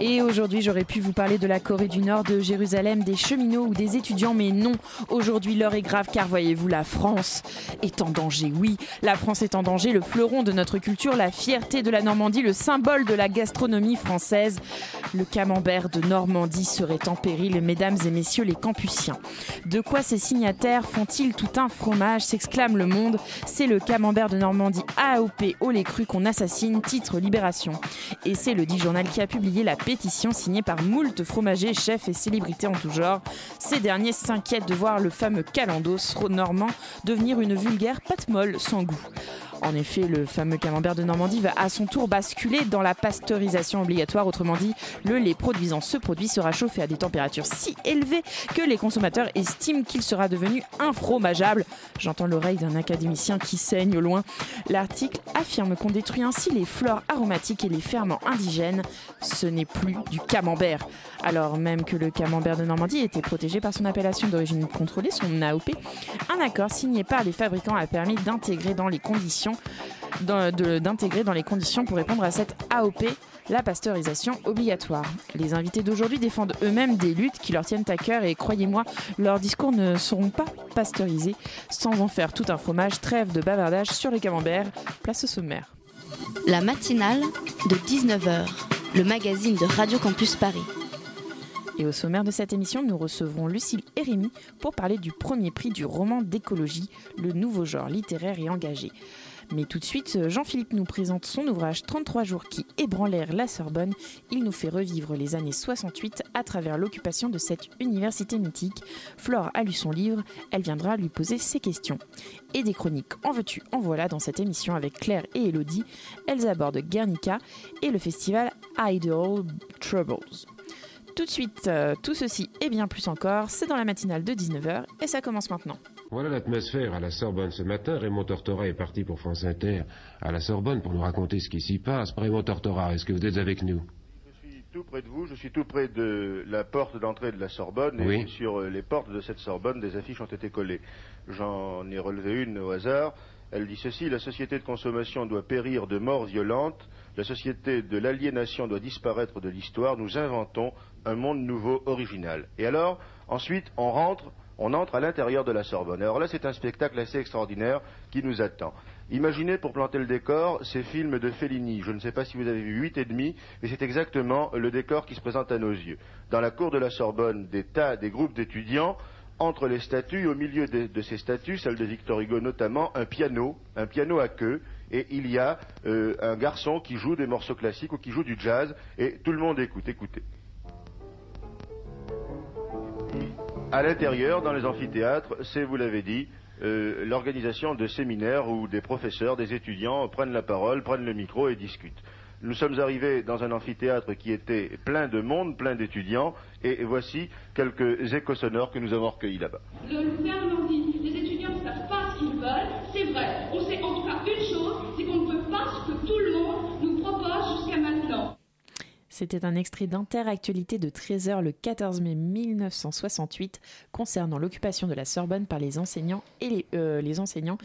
Et aujourd'hui, j'aurais pu vous parler de la Corée du Nord, de Jérusalem, des cheminots ou des étudiants, mais non. Aujourd'hui, l'heure est grave car voyez-vous, la France est en danger. Oui, la France est en danger, le fleuron de notre culture, la fierté de la Normandie, le symbole de la gastronomie française. Le camembert de Normandie serait en péril, mesdames et messieurs les campusiens. De quoi ces signataires font-ils tout un fromage s'exclame le monde. C'est le camembert de Normandie AOP au lait cru qu'on assassine, titre Libération. Et c'est le dit journal qui a publié la pétition signée par moult fromagers, chefs et célébrités en tout genre. Ces derniers s'inquiètent de voir le fameux calendos normand devenir une vulgaire pâte molle sans goût. En effet, le fameux camembert de Normandie va à son tour basculer dans la pasteurisation obligatoire. Autrement dit, le lait produisant ce produit sera chauffé à des températures si élevées que les consommateurs estiment qu'il sera devenu infromageable. J'entends l'oreille d'un académicien qui saigne au loin. L'article affirme qu'on détruit ainsi les fleurs aromatiques et les ferments indigènes. Ce n'est plus du camembert. Alors même que le camembert de Normandie était protégé par son appellation d'origine contrôlée, son AOP, un accord signé par les fabricants a permis d'intégrer dans les conditions pour répondre à cette AOP la pasteurisation obligatoire. Les invités d'aujourd'hui défendent eux-mêmes des luttes qui leur tiennent à cœur et croyez-moi, leurs discours ne seront pas pasteurisés sans en faire tout un fromage. Trêve de bavardage sur les camemberts. Place au sommaire. La matinale de 19h, le magazine de Radio Campus Paris. Et au sommaire de cette émission, nous recevrons Lucille et Rémy pour parler du premier prix du roman d'écologie, le nouveau genre littéraire et engagé. Mais tout de suite, Jean-Philippe nous présente son ouvrage 33 jours qui ébranlèrent la Sorbonne. Il nous fait revivre les années 68 à travers l'occupation de cette université mythique. Flore a lu son livre, elle viendra lui poser ses questions. Et des chroniques en veux-tu, en voilà dans cette émission avec Claire et Elodie. Elles abordent Guernica et le festival Idol Troubles. Tout de suite, euh, tout ceci et bien plus encore, c'est dans la matinale de 19h et ça commence maintenant. Voilà l'atmosphère à la Sorbonne ce matin. Raymond Tortora est parti pour France Inter à la Sorbonne pour nous raconter ce qui s'y passe. Raymond Tortora, est-ce que vous êtes avec nous? Je suis tout près de vous, je suis tout près de la porte d'entrée de la Sorbonne et Oui. sur euh, les portes de cette Sorbonne, des affiches ont été collées. J'en ai relevé une au hasard. Elle dit ceci la société de consommation doit périr de mort violente, la société de l'aliénation doit disparaître de l'histoire. Nous inventons un monde nouveau, original. Et alors, ensuite, on rentre, on entre à l'intérieur de la Sorbonne. Alors là, c'est un spectacle assez extraordinaire qui nous attend. Imaginez pour planter le décor ces films de Fellini. Je ne sais pas si vous avez vu huit et demi, mais c'est exactement le décor qui se présente à nos yeux. Dans la cour de la Sorbonne, des tas, des groupes d'étudiants, entre les statues, au milieu de, ces statues, celle de Victor Hugo notamment, un piano, un piano à queue, et il y a euh, un garçon qui joue des morceaux classiques ou qui joue du jazz, et tout le monde écoute, écoutez. À l'intérieur, dans les amphithéâtres, c'est, vous l'avez dit, euh, l'organisation de séminaires où des professeurs, des étudiants prennent la parole, prennent le micro et discutent. Nous sommes arrivés dans un amphithéâtre qui était plein de monde, plein d'étudiants, et voici quelques échos sonores que nous avons recueillis là-bas. Le gouvernement dit les étudiants ne savent pas ce qu'ils veulent, c'est vrai. On sait en tout cas une chose, c'est qu'on ne veut pas ce que tout le monde nous propose jusqu'à maintenant. C'était un extrait d'Interactualité de 13h le 14 mai 1968 concernant l'occupation de la Sorbonne par les enseignants et les, euh, les enseignants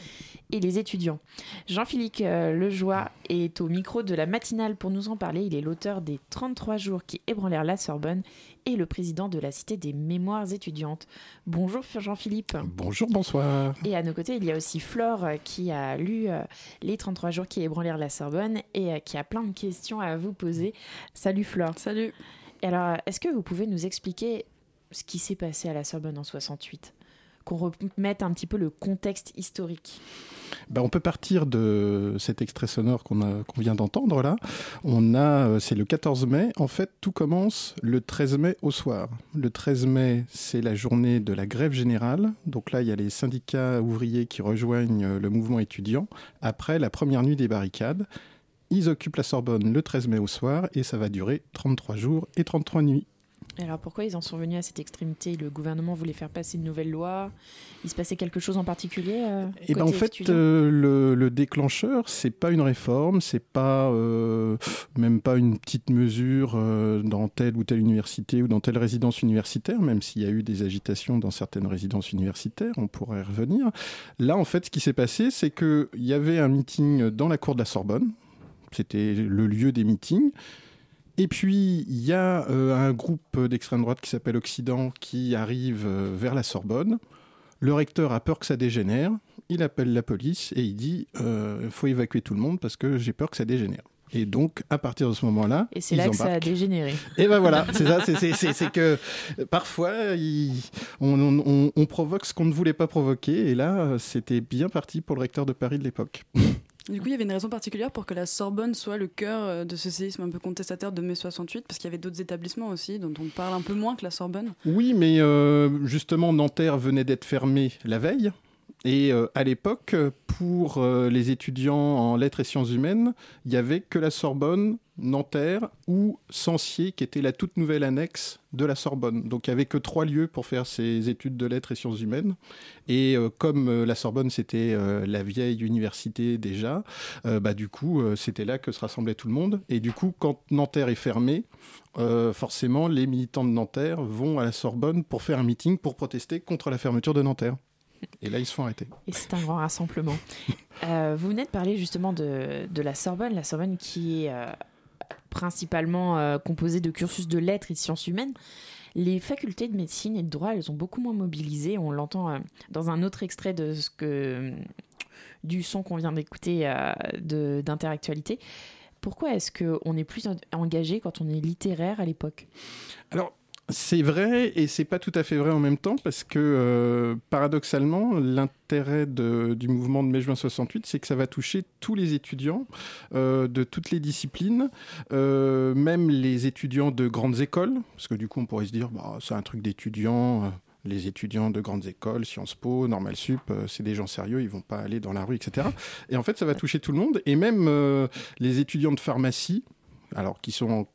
et les étudiants. Jean-Philippe euh, Lejoie est au micro de la matinale pour nous en parler. Il est l'auteur des 33 jours qui ébranlèrent la Sorbonne et le président de la Cité des mémoires étudiantes. Bonjour Jean-Philippe. Bonjour, bonsoir. Et à nos côtés, il y a aussi Flore euh, qui a lu les 33 jours qui ébranlèrent la Sorbonne et qui a plein de questions à vous poser. Salut Flore. Salut. Et alors, est-ce que vous pouvez nous expliquer ce qui s'est passé à la Sorbonne en 68 Qu'on remette un petit peu le contexte historique. Ben, on peut partir de cet extrait sonore qu'on a- qu'on vient d'entendre là. On a, euh, c'est le 14 mai. En fait, tout commence le 13 mai au soir. Le 13 mai, c'est la journée de la grève générale. Donc là, il y a les syndicats ouvriers qui rejoignent euh, le mouvement étudiant après la première nuit des barricades. Ils occupent la Sorbonne le 13 mai au soir et ça va durer 33 jours et 33 nuits. Alors pourquoi ils en sont venus à cette extrémité? Le gouvernement voulait faire passer une nouvelle loi Il se passait quelque chose en particulier euh, Et ben en fait, euh, le, le, déclencheur, c'est pas une réforme, c'est pas euh, même pas une petite mesure dans telle ou telle université ou dans telle résidence universitaire, même s'il y a eu des agitations dans certaines résidences universitaires, on pourrait y revenir. Là, en fait, ce qui s'est passé, c'est qu'il y avait un meeting dans la cour de la Sorbonne. C'était le lieu des meetings. Et puis, il y a euh, un groupe d'extrême droite qui s'appelle Occident qui arrive euh, vers la Sorbonne. Le recteur a peur que ça dégénère. Il appelle la police et il dit il euh, faut évacuer tout le monde parce que j'ai peur que ça dégénère. Et donc, à partir de ce moment-là, et c'est là que ça a dégénéré. Et ben voilà, c'est ça, c'est que parfois on, on, on, provoque ce qu'on ne voulait pas provoquer. Et là, c'était bien parti pour le recteur de Paris de l'époque. Du coup, il y avait une raison particulière pour que la Sorbonne soit le cœur euh, de ce séisme un peu contestataire de mai 68, parce qu'il y avait d'autres établissements aussi dont on parle un peu moins que la Sorbonne. Oui, mais euh, justement, Nanterre venait d'être fermée la veille. Et euh, à l'époque, pour les étudiants en lettres et sciences humaines, il n'y avait que la Sorbonne, Nanterre ou Sancier, qui était la toute nouvelle annexe de la Sorbonne. Donc il n'y avait que trois lieux pour faire ces études de lettres et sciences humaines. Et euh, comme la Sorbonne, c'était la vieille université déjà, bah, du coup, c'était là que se rassemblait tout le monde. Et du coup, quand Nanterre est fermée, forcément, les militants de Nanterre vont à la Sorbonne pour faire un meeting pour protester contre la fermeture de Nanterre. Et là, ils se font arrêter. Et c'est un grand rassemblement. euh, vous venez de parler justement de, de, la Sorbonne, la Sorbonne qui est euh, principalement euh, de cursus de lettres et de sciences humaines. Les facultés de médecine et de droit, elles ont beaucoup moins mobilisé. On l'entend euh, dans un autre extrait de ce que, du son qu'on vient d'écouter d'interactualité. Pourquoi est-ce qu'on est plus engagé quand on est littéraire à l'époque? C'est vrai et c'est pas tout à fait vrai en même temps parce que euh, paradoxalement, l'intérêt du mouvement de mai-juin 68, c'est que ça va toucher tous les étudiants euh, de toutes les disciplines, euh, même les étudiants de grandes écoles, parce que du coup on pourrait se dire, bah, c'est un truc d'étudiants. Les étudiants de grandes écoles, Sciences Po, Normal Sup, c'est des gens sérieux, ils vont pas aller dans la rue, etc. Et en fait, ça va toucher tout le monde, et même les étudiants de pharmacie, alors qui sont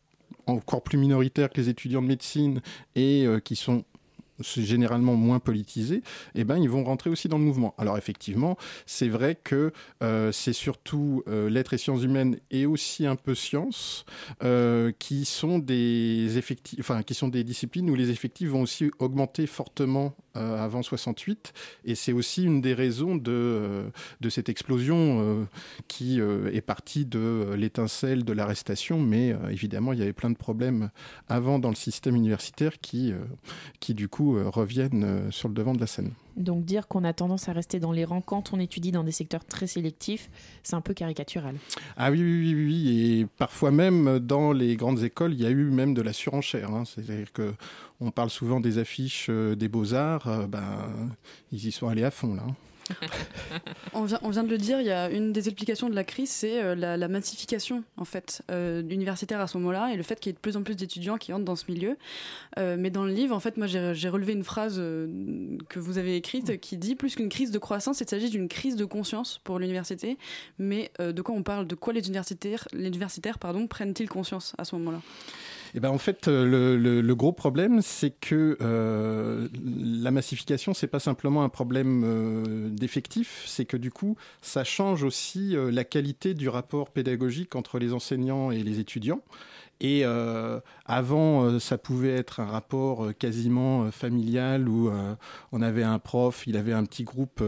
encore plus minoritaires que les étudiants de médecine et euh, qui sont généralement moins politisés, eh ben, ils vont rentrer aussi dans le mouvement. Alors effectivement, c'est vrai que euh, c'est surtout euh, lettres et sciences humaines et aussi un peu sciences euh, qui sont des effectifs, enfin qui sont des disciplines où les effectifs vont aussi augmenter fortement euh, avant 68, et c'est aussi une des raisons de euh, de cette explosion euh, qui est partie de l'étincelle de l'arrestation, mais évidemment il y avait plein de problèmes avant dans le système universitaire qui qui du coup reviennent sur le devant de la scène. Donc dire qu'on a tendance à rester dans les rangs quand on étudie dans des secteurs très sélectifs, c'est un peu caricatural. Ah oui, oui, oui, oui. Et parfois même dans les grandes écoles, il y a eu même de la surenchère. Hein. C'est-à-dire que on parle souvent des affiches euh, des beaux-arts, euh, ben, ils y sont allés à fond là. Hein. on, vient, on, vient, de le dire, il y a une des explications de la crise, c'est euh, la, la, massification en fait euh, universitaire à ce moment-là et le fait qu'il y ait de plus en plus d'étudiants qui entrent dans ce milieu. Euh, mais dans le livre, en fait, moi j'ai relevé une phrase euh, que vous avez écrite qui dit plus qu'une crise de croissance, il s'agit d'une crise de conscience pour l'université. Mais euh, de quoi on parle? De quoi les universitaires, les universitaires pardon, prennent-ils conscience à ce moment-là? Eh ben, en fait, euh, le, gros problème, c'est que euh, la massification, c'est pas simplement un problème euh, d'effectifs, c'est que du coup, ça change aussi euh, la qualité du rapport pédagogique entre les enseignants et les étudiants. Et euh, avant, euh, ça pouvait être un rapport euh, quasiment familial où on avait un prof, il avait un petit groupe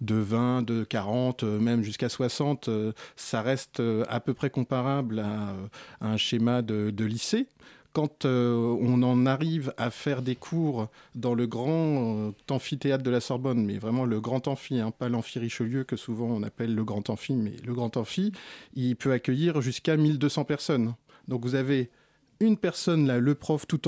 de 20, de 40, même jusqu'à 60. ça reste à peu près comparable à, un schéma de, lycée quand on en arrive à faire des cours dans le grand amphithéâtre de la Sorbonne, mais vraiment le grand amphi, hein, pas l'amphi Richelieu que souvent on appelle le grand amphi, mais le grand amphi, il peut accueillir jusqu'à 1200 personnes. Donc vous avez une personne là, le prof tout,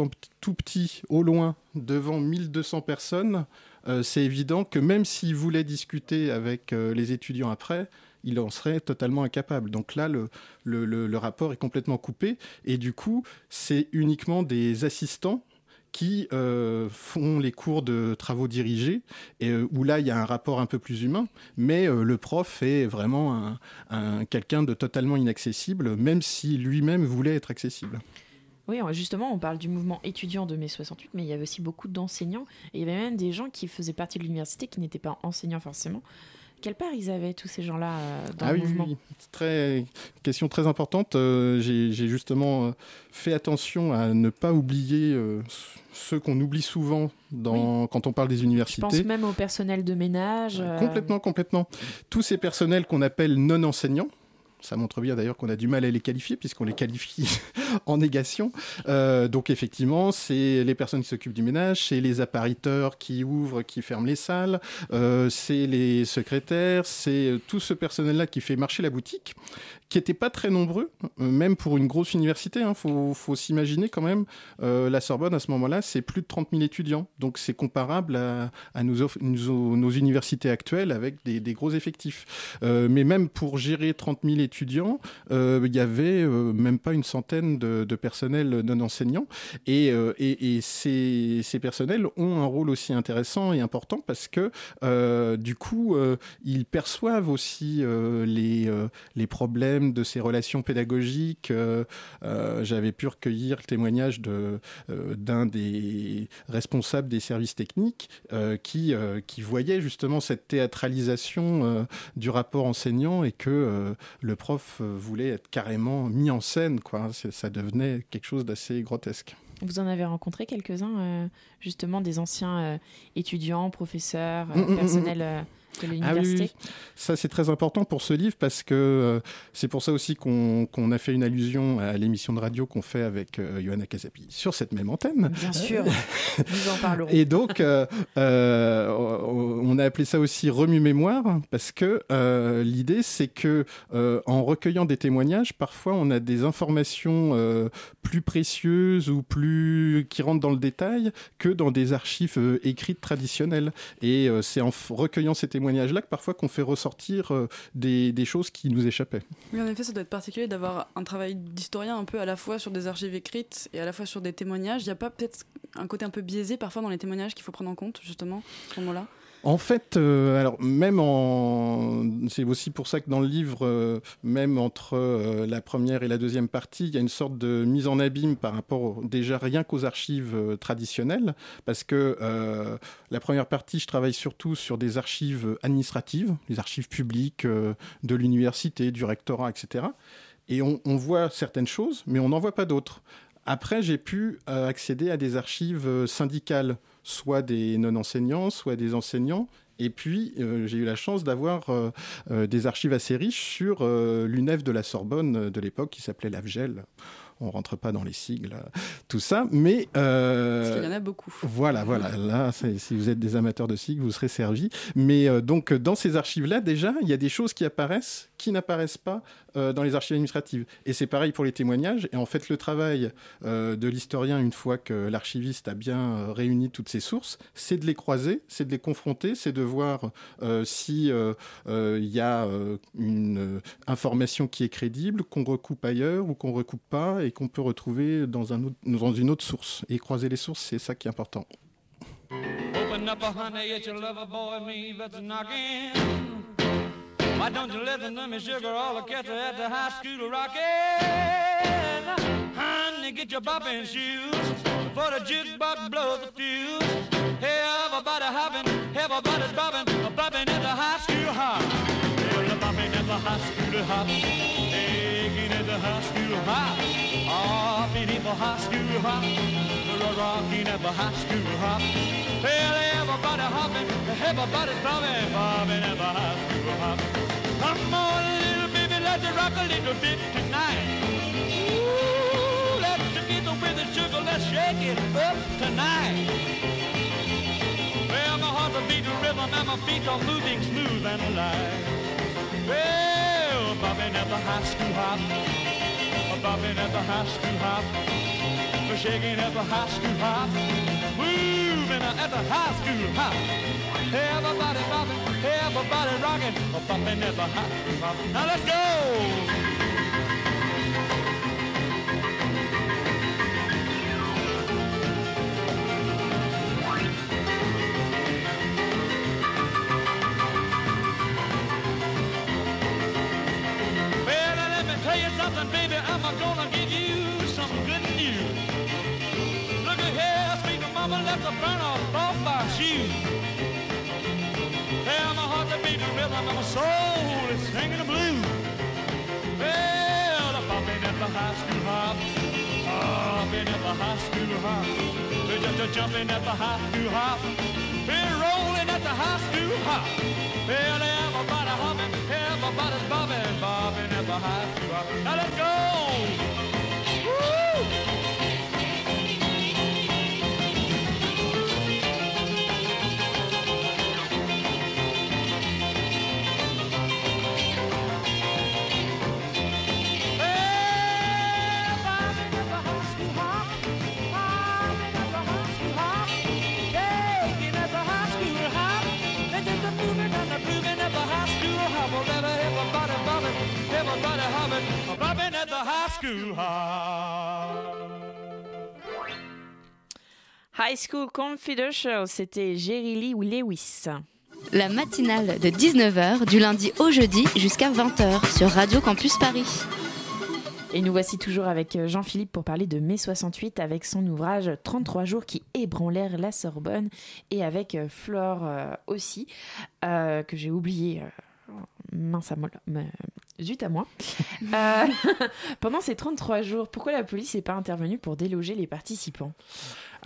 petit, au loin, devant 1200 personnes, euh, c'est évident que même s'il voulait discuter avec euh, les étudiants après, il en serait totalement incapable. Donc là, le rapport est complètement coupé, et du coup, c'est uniquement des assistants qui euh, font les cours de travaux dirigés, et, euh, où là, il y a un rapport un peu plus humain, mais euh, le prof est vraiment un, un- quelqu'un de totalement inaccessible, même si lui-même voulait être accessible. Oui, justement, on parle du mouvement étudiant de mai 68, mais il y avait aussi beaucoup d'enseignants. Et il y avait même des gens qui faisaient partie de l'université qui n'étaient pas enseignants forcément. Quelle part ils avaient, tous ces gens-là, euh, dans Ah le oui, oui, mouvement oui. Très, question très importante. Euh, J'ai justement euh, fait attention à ne pas oublier euh, ceux qu'on oublie souvent dans, quand on parle des Je universités. pense même au personnel de ménage. euh, Complètement, complètement. Tous ces personnels qu'on appelle non enseignants. Ça montre bien d'ailleurs qu'on a du mal à les qualifier puisqu'on les qualifie en négation. Euh, donc effectivement, c'est les personnes qui s'occupent du ménage, c'est les appariteurs qui ouvrent, qui ferment les salles, euh, c'est les secrétaires, c'est tout ce personnel-là qui fait marcher la boutique, qui n'était pas très nombreux, même pour une grosse université. Il faut, faut s'imaginer quand même, euh, la Sorbonne à ce moment-là, c'est plus de 30 000 étudiants. Donc c'est comparable à, nos, universités actuelles avec des, gros effectifs. Mais même pour gérer 30 000 étudiants, euh, il y avait euh, même pas une centaine de, de personnels non enseignants. Et, euh, et, et ces, ces personnels ont un rôle aussi intéressant et important parce que euh, du coup, euh, ils perçoivent aussi euh, les, euh, les problèmes de ces relations pédagogiques. Euh, euh, J'avais pu recueillir le témoignage de, euh, d'un des responsables des services techniques euh, qui, euh, qui voyait justement cette théâtralisation euh, du rapport enseignant et que euh, le prof euh, voulait être carrément mis en scène. Quoi. Ça devenait quelque chose d'assez grotesque. Vous en avez rencontré quelques-uns, euh, justement, des anciens euh, étudiants, professeurs, euh, Mm, mm, mm, personnels euh, de Ah oui, l'université ça c'est très important pour ce livre parce que euh, c'est pour ça aussi qu'on a fait une allusion à l'émission de radio qu'on fait avec euh, Johanna Casapi sur cette même antenne. Bien sûr, nous en parlerons. Et donc, euh, euh, on a appelé ça aussi remue-mémoire parce que euh, l'idée, c'est que euh, en recueillant des témoignages, parfois on a des informations euh, plus précieuses ou plus qui rentrent dans le détail que dans des archives euh, écrites traditionnelles. Et euh, c'est en recueillant ces témoignages-là que parfois qu'on fait ressortir euh, des, des choses qui nous échappaient. Oui, en effet, ça doit être particulier d'avoir un travail d'historien un peu à la fois sur des archives écrites et à la fois sur des témoignages. Il n'y a pas peut-être un côté un peu biaisé parfois dans les témoignages qu'il faut prendre en compte, justement, à ce moment-là? En fait, euh, alors même en, c'est aussi pour ça que dans le livre, euh, même entre euh, la première et la deuxième partie, il y a une sorte de mise en abîme par rapport déjà rien qu'aux archives traditionnelles, parce que la première partie, je travaille surtout sur des archives administratives, les archives publiques de l'université, du rectorat, etc. Et on, on voit certaines choses, mais on n'en voit pas d'autres. Après, j'ai pu accéder à des archives syndicales, soit des non-enseignants, soit des enseignants. Et puis, euh, j'ai eu la chance d'avoir euh, euh, des archives assez riches sur l'UNEF de la Sorbonne de l'époque, qui s'appelait l'AFGEL. On rentre pas dans les sigles, euh, tout ça, mais... euh, Parce qu'il y en a beaucoup. voilà, voilà. Là, si vous êtes des amateurs de sigles, vous serez servis. Mais euh, donc, dans ces archives-là, déjà, il y a des choses qui apparaissent qui n'apparaissent pas euh, dans les archives administratives. Et c'est pareil pour les témoignages. Et en fait, le travail euh, de l'historien, une fois que l'archiviste a bien euh, réuni toutes ces sources, c'est de les croiser, c'est de les confronter, c'est de voir euh, si euh, euh, il y a euh, une euh, information qui est crédible, qu'on recoupe ailleurs ou qu'on recoupe pas, et qu'on peut retrouver dans, un autre- dans une autre source. Et croiser les sources, c'est ça qui est important. Open up, honey, it's your lover boy, me that's knocking. Why don't you listen to me, sugar? All the cats are at the high school rocking. Honey, get your bopping shoes before the jukebox blows the fuse. Hey, everybody hopping, everybody's bopping, bopping at the high school hop. Well, the bopping at the high school hop, taking at the high school hop, hopping at the high school hop, rocking at the high school hop. Well, everybody hopping, everybody's bopping, bopping at the high school hop. Come on, little baby, let's rock a little bit tonight. Ooh, let's get with the sugar, let's shake it up tonight. Well, my heart's a beating rhythm and my feet are moving smooth and alive. Well, bobbing at the high school hop, bobbing at the high school hop, shaking at the high school hop, moving at the high school hop. Everybody bobbing, everybody rocking, bobbing at the high school hop. Now let's go. I'm gonna give you some good news. Look at here, sweet mama left the burner off my shoe. Hey, my heart's a beating rhythm and my soul is singing the blues. Well, I'm popping at the high school hop, popping at the high school hop, we're just jumping at the high school hop, we're rolling at the high school hop. Well, everybody hopping everybody's bobbing, bobbing at the high school. Now let's go! High School Confidential, c'était Jerry Lee ou Lewis. La matinale de 19h du lundi au jeudi jusqu'à 20h sur Radio Campus Paris. Et nous voici toujours avec euh, Jean-Philippe pour parler de mai 68 avec son ouvrage 33 jours qui ébranlèrent la Sorbonne et avec euh, Flore euh, aussi, euh, que j'ai oublié. Euh, mince à moi, mais- zut à moi. Euh, pendant ces 33 jours, pourquoi la police n'est pas intervenue pour déloger les participants?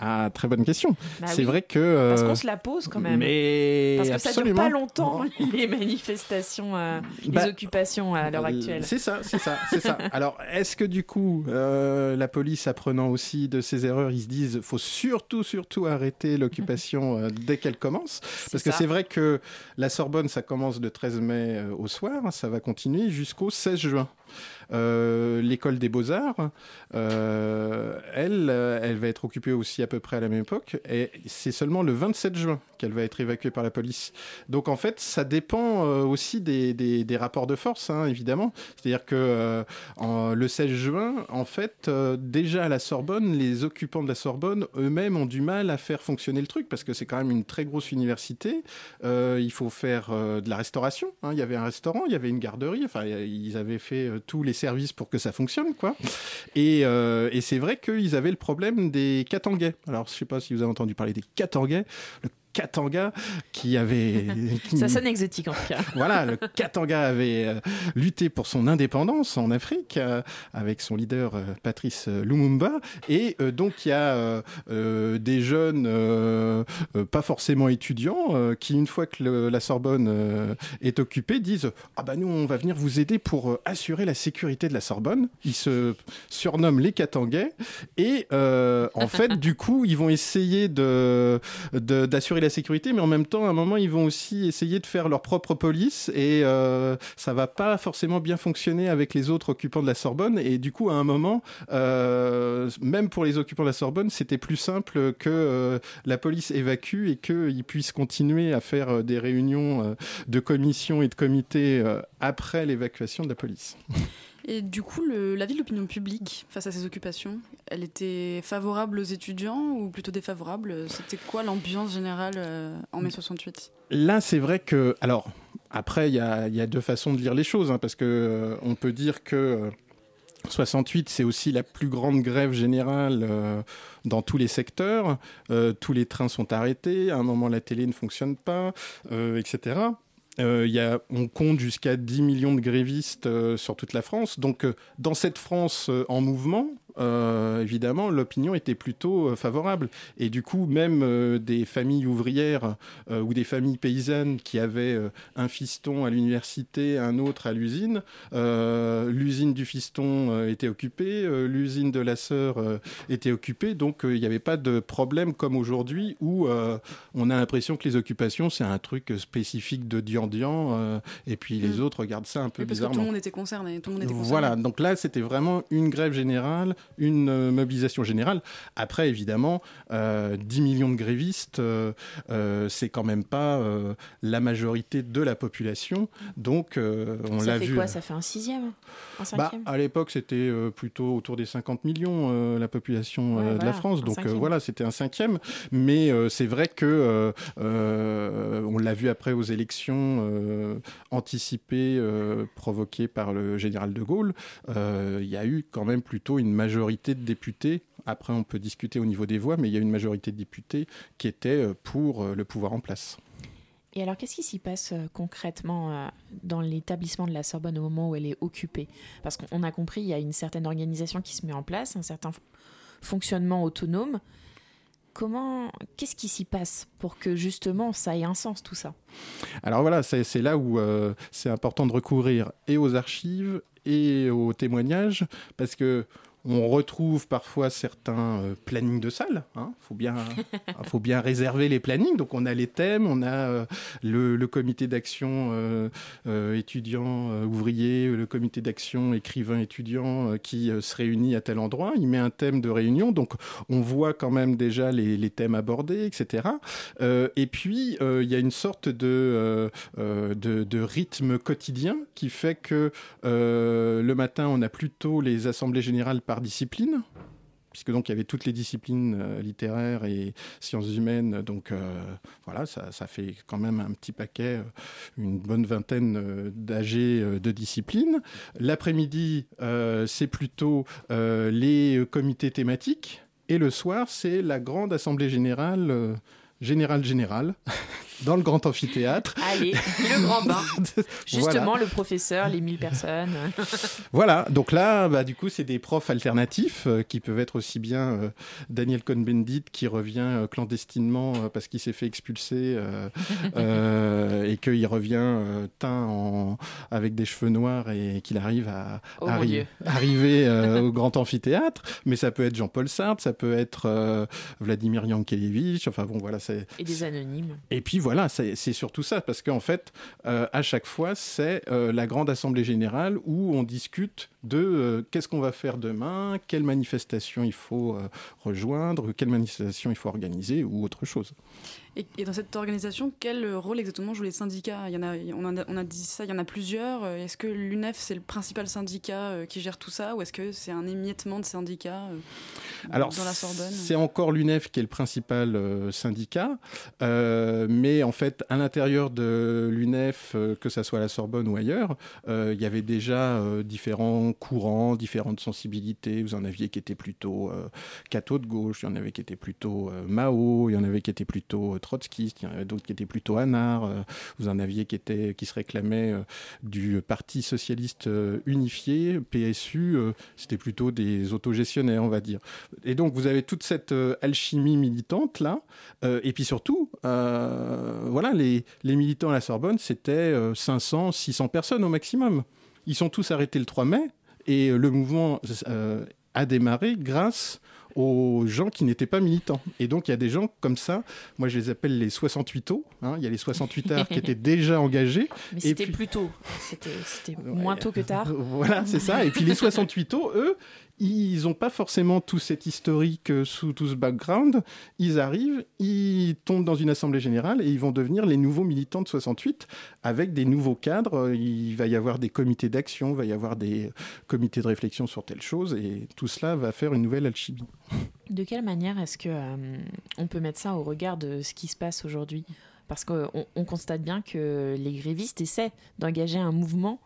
Ah, très bonne question. Bah c'est oui. vrai que. Parce euh, qu'on se la pose quand même. Mais Parce que ça dure absolument. pas longtemps, les manifestations, euh, Bah, les occupations à l'heure actuelle. C'est ça, c'est ça, c'est ça. Alors, est-ce que du coup, euh, la police, apprenant aussi de ses erreurs, ils se disent, faut surtout, surtout arrêter l'occupation euh, dès qu'elle commence? Parce que c'est vrai que la Sorbonne, ça commence le 13 mai au soir, ça va continuer jusqu'au 16 juin. L'école des beaux-arts, elle, elle va être occupée aussi à peu près à la même époque, et c'est seulement le 27 juin qu'elle va être évacuée par la police. Donc en fait, ça dépend euh, aussi des, des- rapports de force, hein, évidemment. C'est-à-dire que euh, le 16 juin, en fait, euh, déjà à la Sorbonne, les occupants de la Sorbonne eux-mêmes ont du mal à faire fonctionner le truc parce que c'est quand même une très grosse université. Il faut faire de la restauration. hein. Il y avait un restaurant, il y avait une garderie. Enfin, ils avaient fait tous les services pour que ça fonctionne, quoi. Et, et c'est vrai qu'ils avaient le problème des Alors, je sais pas si vous avez entendu parler des Katangais. Le Katanga qui avait qui- Ça sonne exotique en tout cas. voilà, le Katanga avait euh, lutté pour son indépendance en Afrique euh, avec son leader euh, Patrice Lumumba. Et donc, il y a des jeunes, pas forcément étudiants, qui, une fois que le- la Sorbonne est occupée, disent Ah bah nous, on va venir vous aider pour assurer la sécurité de la Sorbonne. Ils se surnomment les Katangais. Et en fait, du coup, ils vont essayer de de- d'assurer sécurité, mais en même temps, à un moment, ils vont aussi essayer de faire leur propre police et euh, ça va pas forcément bien fonctionner avec les autres occupants de la Sorbonne. Et du coup, à un moment, euh, même pour les occupants de la Sorbonne, c'était plus simple que euh, la police évacue et qu'ils puissent continuer à faire euh, des réunions de commissions et de comités après l'évacuation de la police. Et du coup, l'avis de l'opinion publique face à ces occupations, elle était favorable aux étudiants ou plutôt défavorable? C'était quoi l'ambiance générale euh, en mai 68 Là, c'est vrai que. Alors, après, il y a, deux façons de lire les choses, hein, parce que euh, on peut dire que. euh, 68, c'est aussi la plus grande grève générale euh, dans tous les secteurs. Euh, tous les trains sont arrêtés. À un moment, la télé ne fonctionne pas, euh, etc. Euh, on compte jusqu'à 10 millions de grévistes euh, sur toute la France. Donc, euh, dans cette France en mouvement, euh, évidemment, l'opinion était plutôt euh, favorable. Et du coup, même euh, des familles ouvrières euh, ou des familles paysannes qui avaient un fiston à l'université, un autre à l'usine, l'usine du fiston était occupée, l'usine de la sœur était occupée. Donc, il n'y avait pas de problème comme aujourd'hui où on a l'impression que les occupations, c'est un truc spécifique de Dian-Dian. et puis les Mm. autres regardent ça un peu Oui, Parce que tout le monde était concerné. Tout le monde était concerné. Voilà, donc là, c'était vraiment une grève générale, une euh, mobilisation générale. Après, évidemment, euh, 10 millions de grévistes, euh, euh, c'est quand même pas euh, la majorité de la population. Donc, euh, on ça l'a fait vu. quoi Ça fait un sixième Un Bah, cinquième? à l'époque, c'était euh, plutôt autour des 50 millions, euh, la population Ouais, euh, de voilà, la France. Donc euh, voilà, c'était un cinquième. Mais euh, c'est vrai que, euh, euh, on l'a vu après aux élections euh, anticipées, euh, provoquées par le général de Gaulle, euh, il y a eu quand même plutôt une majorité majorité de députés, après on peut discuter au niveau des voix, mais il y a une majorité de députés qui étaient pour le pouvoir en place. Et alors, qu'est-ce qui s'y passe concrètement dans l'établissement de la Sorbonne au moment où elle est occupée? Parce qu'on a compris, il y a une certaine organisation qui se met en place, un certain fonctionnement autonome. Comment, qu'est-ce qui s'y passe pour que justement ça ait un sens tout ça? Alors voilà, c'est là où euh, c'est important de recourir et aux archives et aux témoignages parce que on retrouve parfois certains euh, plannings de salle. Il hein. faut, bien, faut bien réserver les plannings. Donc on a les thèmes, on a euh, le, comité d'action euh, étudiant ouvrier, le comité d'action écrivain étudiant qui se réunit à tel endroit. Il met un thème de réunion. Donc on voit quand même déjà les, les thèmes abordés, etc. et puis il y a une sorte de, de, de, rythme quotidien qui fait que le matin on a plutôt les assemblées générales par discipline, puisque donc il y avait toutes les disciplines euh, littéraires et sciences humaines, donc euh, voilà, ça, fait quand même un petit paquet, euh, une bonne vingtaine d'AG de disciplines. L'après-midi, c'est plutôt les comités thématiques, et le soir, c'est la grande assemblée générale générale générale dans le grand amphithéâtre. Allez, le grand bain. Justement, le professeur, les 1000 personnes. voilà, donc là, bah, du coup, c'est des profs alternatifs euh, qui peuvent être aussi bien euh, Daniel Cohn-Bendit qui revient euh, clandestinement parce qu'il s'est fait expulser et qu'il revient teint en, avec des cheveux noirs et qu'il arrive à oh arriver au grand amphithéâtre. Mais ça peut être Jean-Paul Sartre, ça peut être Vladimir Yankelevich, enfin bon, voilà. Et des anonymes. Et puis voilà voilà, c'est surtout ça, parce qu'en fait, euh, à chaque fois, c'est euh, la grande assemblée générale où on discute de euh, qu'est-ce qu'on va faire demain, quelle manifestation il faut rejoindre, quelle manifestation il faut organiser ou autre chose. Et, dans cette organisation, quel rôle exactement jouent les syndicats? Il y en a, on, a, on a dit ça, il y en a plusieurs. Est-ce que l'UNEF, c'est le principal syndicat euh, qui gère tout ça? Ou est-ce que c'est un émiettement de syndicats euh, Alors, dans la Sorbonne? C'est encore l'UNEF qui est le principal euh, syndicat. mais en fait, à l'intérieur de l'UNEF, que ce soit à la Sorbonne ou ailleurs, il y avait déjà différents courants, différentes sensibilités. Vous en aviez qui étaient plutôt catho de gauche, il y en avait qui étaient plutôt Mao, il y en avait qui étaient plutôt trotskistes, il y en avait d'autres qui étaient plutôt anards, euh, vous en aviez qui, étaient, qui se réclamaient euh, du Parti socialiste euh, unifié, PSU, c'était plutôt des autogestionnaires, on va dire. Et donc vous avez toute cette alchimie militante là, et puis surtout, voilà, les militants à la Sorbonne, c'était 500, 600 personnes au maximum. Ils sont tous arrêtés le 3 mai, et le mouvement a démarré grâce aux gens qui n'étaient pas militants. Et donc, il y a des gens comme ça, moi je les appelle les 68 os. Hein. Il y a les 68 arts qui étaient déjà engagés. Mais c'était plus tôt. C'était moins tôt que tard. Voilà, c'est ça. Et puis les 68 os, eux, ils n'ont pas forcément tout cet historique euh, sous tout ce background. Ils arrivent, ils tombent dans une assemblée générale et ils vont devenir les nouveaux militants de 68 avec des nouveaux cadres. Il va y avoir des comités d'action, il va y avoir des comités de réflexion sur telle chose et tout cela va faire une nouvelle alchimie. De quelle manière est-ce que euh, on peut mettre ça au regard de ce qui se passe aujourd'hui? Parce qu'on on constate bien que les grévistes essaient d'engager un mouvement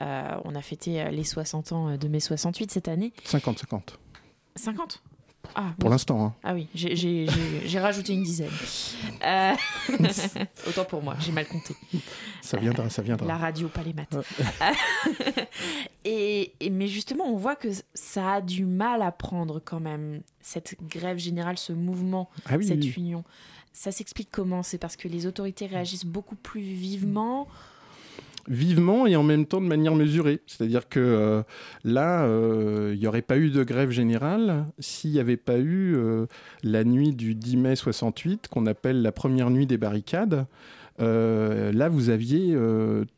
euh, on a fêté euh, les 60 ans de mai 68 cette année. 50, 50. 50 ah, Pour l'instant. Hein. Ah oui, j'ai rajouté une dizaine. Euh, autant pour moi, j'ai mal compté. Ça viendra, ça viendra. La radio, pas les maths. et, mais justement, on voit que ça a du mal à prendre quand même, cette grève générale, ce mouvement, ah cette union. Ça s'explique comment? C'est parce que les autorités réagissent beaucoup plus vivement vivement et en même temps de manière mesurée. C'est-à-dire que euh, là, euh, il n'y aurait pas eu de grève générale s'il n'y avait pas eu euh, la nuit du 10 mai 68, qu'on appelle la première nuit des barricades. là, vous aviez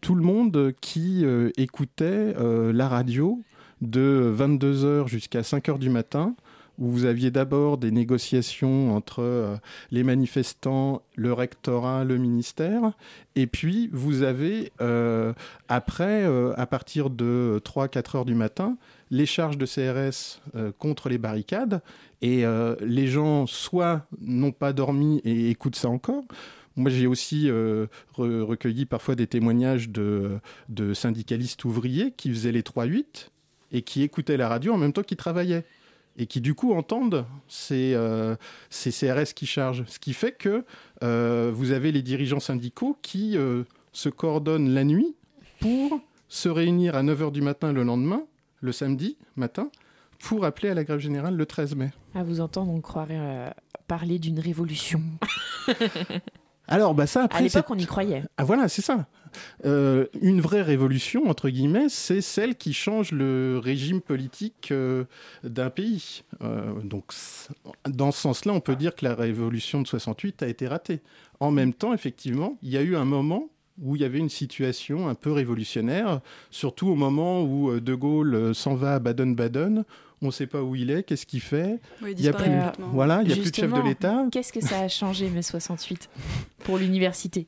tout le monde qui écoutait la radio de 22h jusqu'à 5h du matin où vous aviez d'abord des négociations entre euh, les manifestants, le rectorat, le ministère, et puis vous avez euh, après, euh, à partir de 3-4 heures du matin, les charges de CRS contre les barricades, et les gens soit n'ont pas dormi et écoutent ça encore, moi, j'ai aussi recueilli parfois des témoignages de, de, syndicalistes ouvriers qui faisaient les 3-8 et qui écoutaient la radio en même temps qu'ils travaillaient. Et qui du coup entendent ces, euh, ces CRS qui chargent. Ce qui fait que euh, vous avez les dirigeants syndicaux qui euh, se coordonnent la nuit pour se réunir à 9h du matin le lendemain, le samedi matin, pour appeler à la grève générale le 13 mai. À vous entendre, on croirait parler d'une révolution. Alors, bah ça, après. à l'époque, on y croyait. Ah voilà, c'est ça. Euh, une vraie révolution, entre guillemets, c'est celle qui change le régime politique euh, d'un pays. Euh, donc, dans ce sens-là, on peut dire que la révolution de 68 a été ratée. En même temps, effectivement, il y a eu un moment où il y avait une situation un peu révolutionnaire, surtout au moment où De Gaulle s'en va à Baden-Baden. On ne sait pas où il est, qu'est-ce qu'il fait. Oui, il il y a plus, complètement. voilà, il y a plus de chef de l'État. Qu'est-ce que ça a changé, mai 68, pour l'université?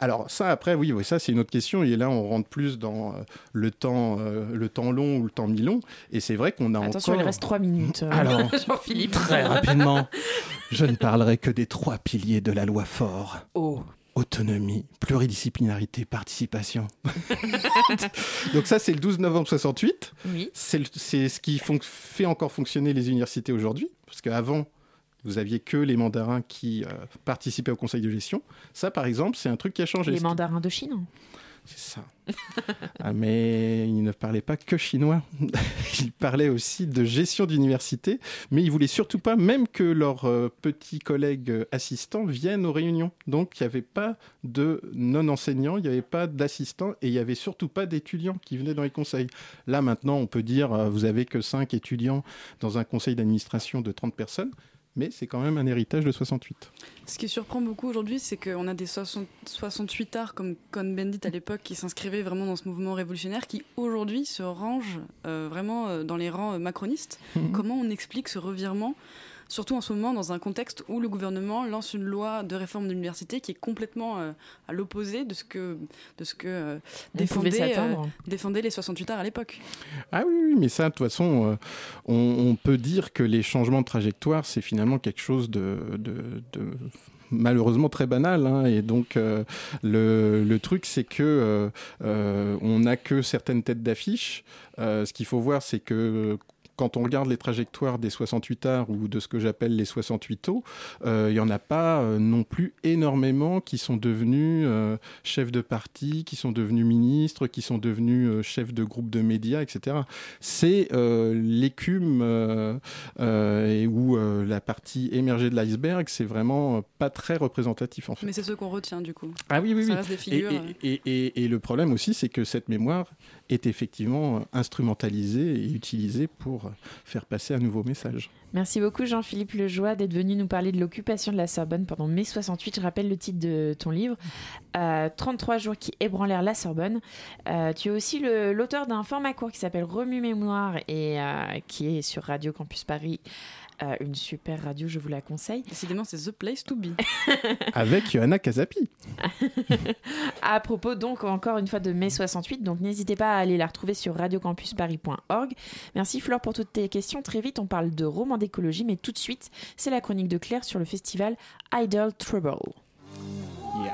Alors ça, après, oui, oui, ça c'est une autre question. Et là, on rentre plus dans euh, le temps, euh, le temps long ou le temps mi-long. Et c'est vrai qu'on a Attention, encore. il reste 3 minutes. euh, Alors, Jean-Philippe. très rapidement, je ne parlerai que des trois piliers de la loi fort. Oh. Autonomie, pluridisciplinarité, participation. Donc ça, c'est le 12 novembre 68. Oui. C'est ce qui fait encore fonctionner les universités aujourd'hui. Parce qu'avant, vous aviez que les mandarins qui euh, participaient au conseil de gestion. Ça, par exemple, c'est un truc qui a changé. Les mandarins de Chine. C'est ça. ah, mais il ne parlait pas que chinois. il parlait aussi de gestion d'université, mais il voulait surtout pas même que leurs euh, petits collègues euh, assistants viennent aux réunions. Donc il n'y avait pas de non-enseignants, il n'y avait pas d'assistants et il n'y avait surtout pas d'étudiants qui venaient dans les conseils. Là maintenant, on peut dire euh, vous avez que 5 étudiants dans un conseil d'administration de 30 personnes, mais c'est quand même un héritage de 68. Ce qui surprend beaucoup aujourd'hui, c'est qu'on a des 60 68 arts comme Cohn-Bendit à l'époque qui s'inscrivaient vraiment dans ce mouvement révolutionnaire qui aujourd'hui se rangent euh, vraiment euh, dans les rangs euh, macronistes. Mhm. Comment on explique ce revirement Surtout en ce moment, dans un contexte où le gouvernement lance une loi de réforme de l'université qui est complètement euh, à l'opposé de ce que, de ce que euh, défendaient, euh, défendaient les 68 arts à l'époque. Ah oui, oui, mais ça, de toute façon, euh, on, on peut dire que les changements de trajectoire, c'est finalement quelque chose de, de- de malheureusement très banal. hein. et donc, euh, le, le truc, c'est que euh, euh, on n'a que certaines têtes d'affiche. Euh, ce qu'il faut voir, c'est que quand on regarde les trajectoires des 68 arts ou de ce que j'appelle les 68 os, euh, il n'y en a pas euh, non plus énormément qui sont devenus euh, chefs de parti, qui sont devenus ministres, qui sont devenus chefs de groupe de médias, etc. C'est l'écume et où la partie émergée de l'iceberg, c'est vraiment pas très représentatif en fait. Mais c'est ce qu'on retient du coup. Ah oui, oui, Ça oui. reste des figures. et, et, et- et le problème aussi, c'est que cette mémoire est effectivement euh, instrumentalisée et utilisée pour euh, faire passer un nouveau message. Merci beaucoup Jean-Philippe Lejoie d'être venu nous parler de l'occupation de la Sorbonne pendant mai 68. Je rappelle le titre de ton livre, euh, 33 jours qui ébranlèrent la Sorbonne. Euh, tu es aussi l'auteur d'un format court qui s'appelle Remue Mémoire et euh, qui est sur Radio Campus Paris. Euh, une super radio, je vous la conseille. Décidément, c'est The Place to Be. Avec Johanna Casapi. À propos donc encore une fois de mai 68, donc n'hésitez pas à aller la retrouver sur radiocampusparis.org. Merci Flore pour toutes tes questions. Très vite, on parle de romans d'écologie, mais tout de suite, c'est la chronique de Claire sur le festival Idle Trouble. Hey,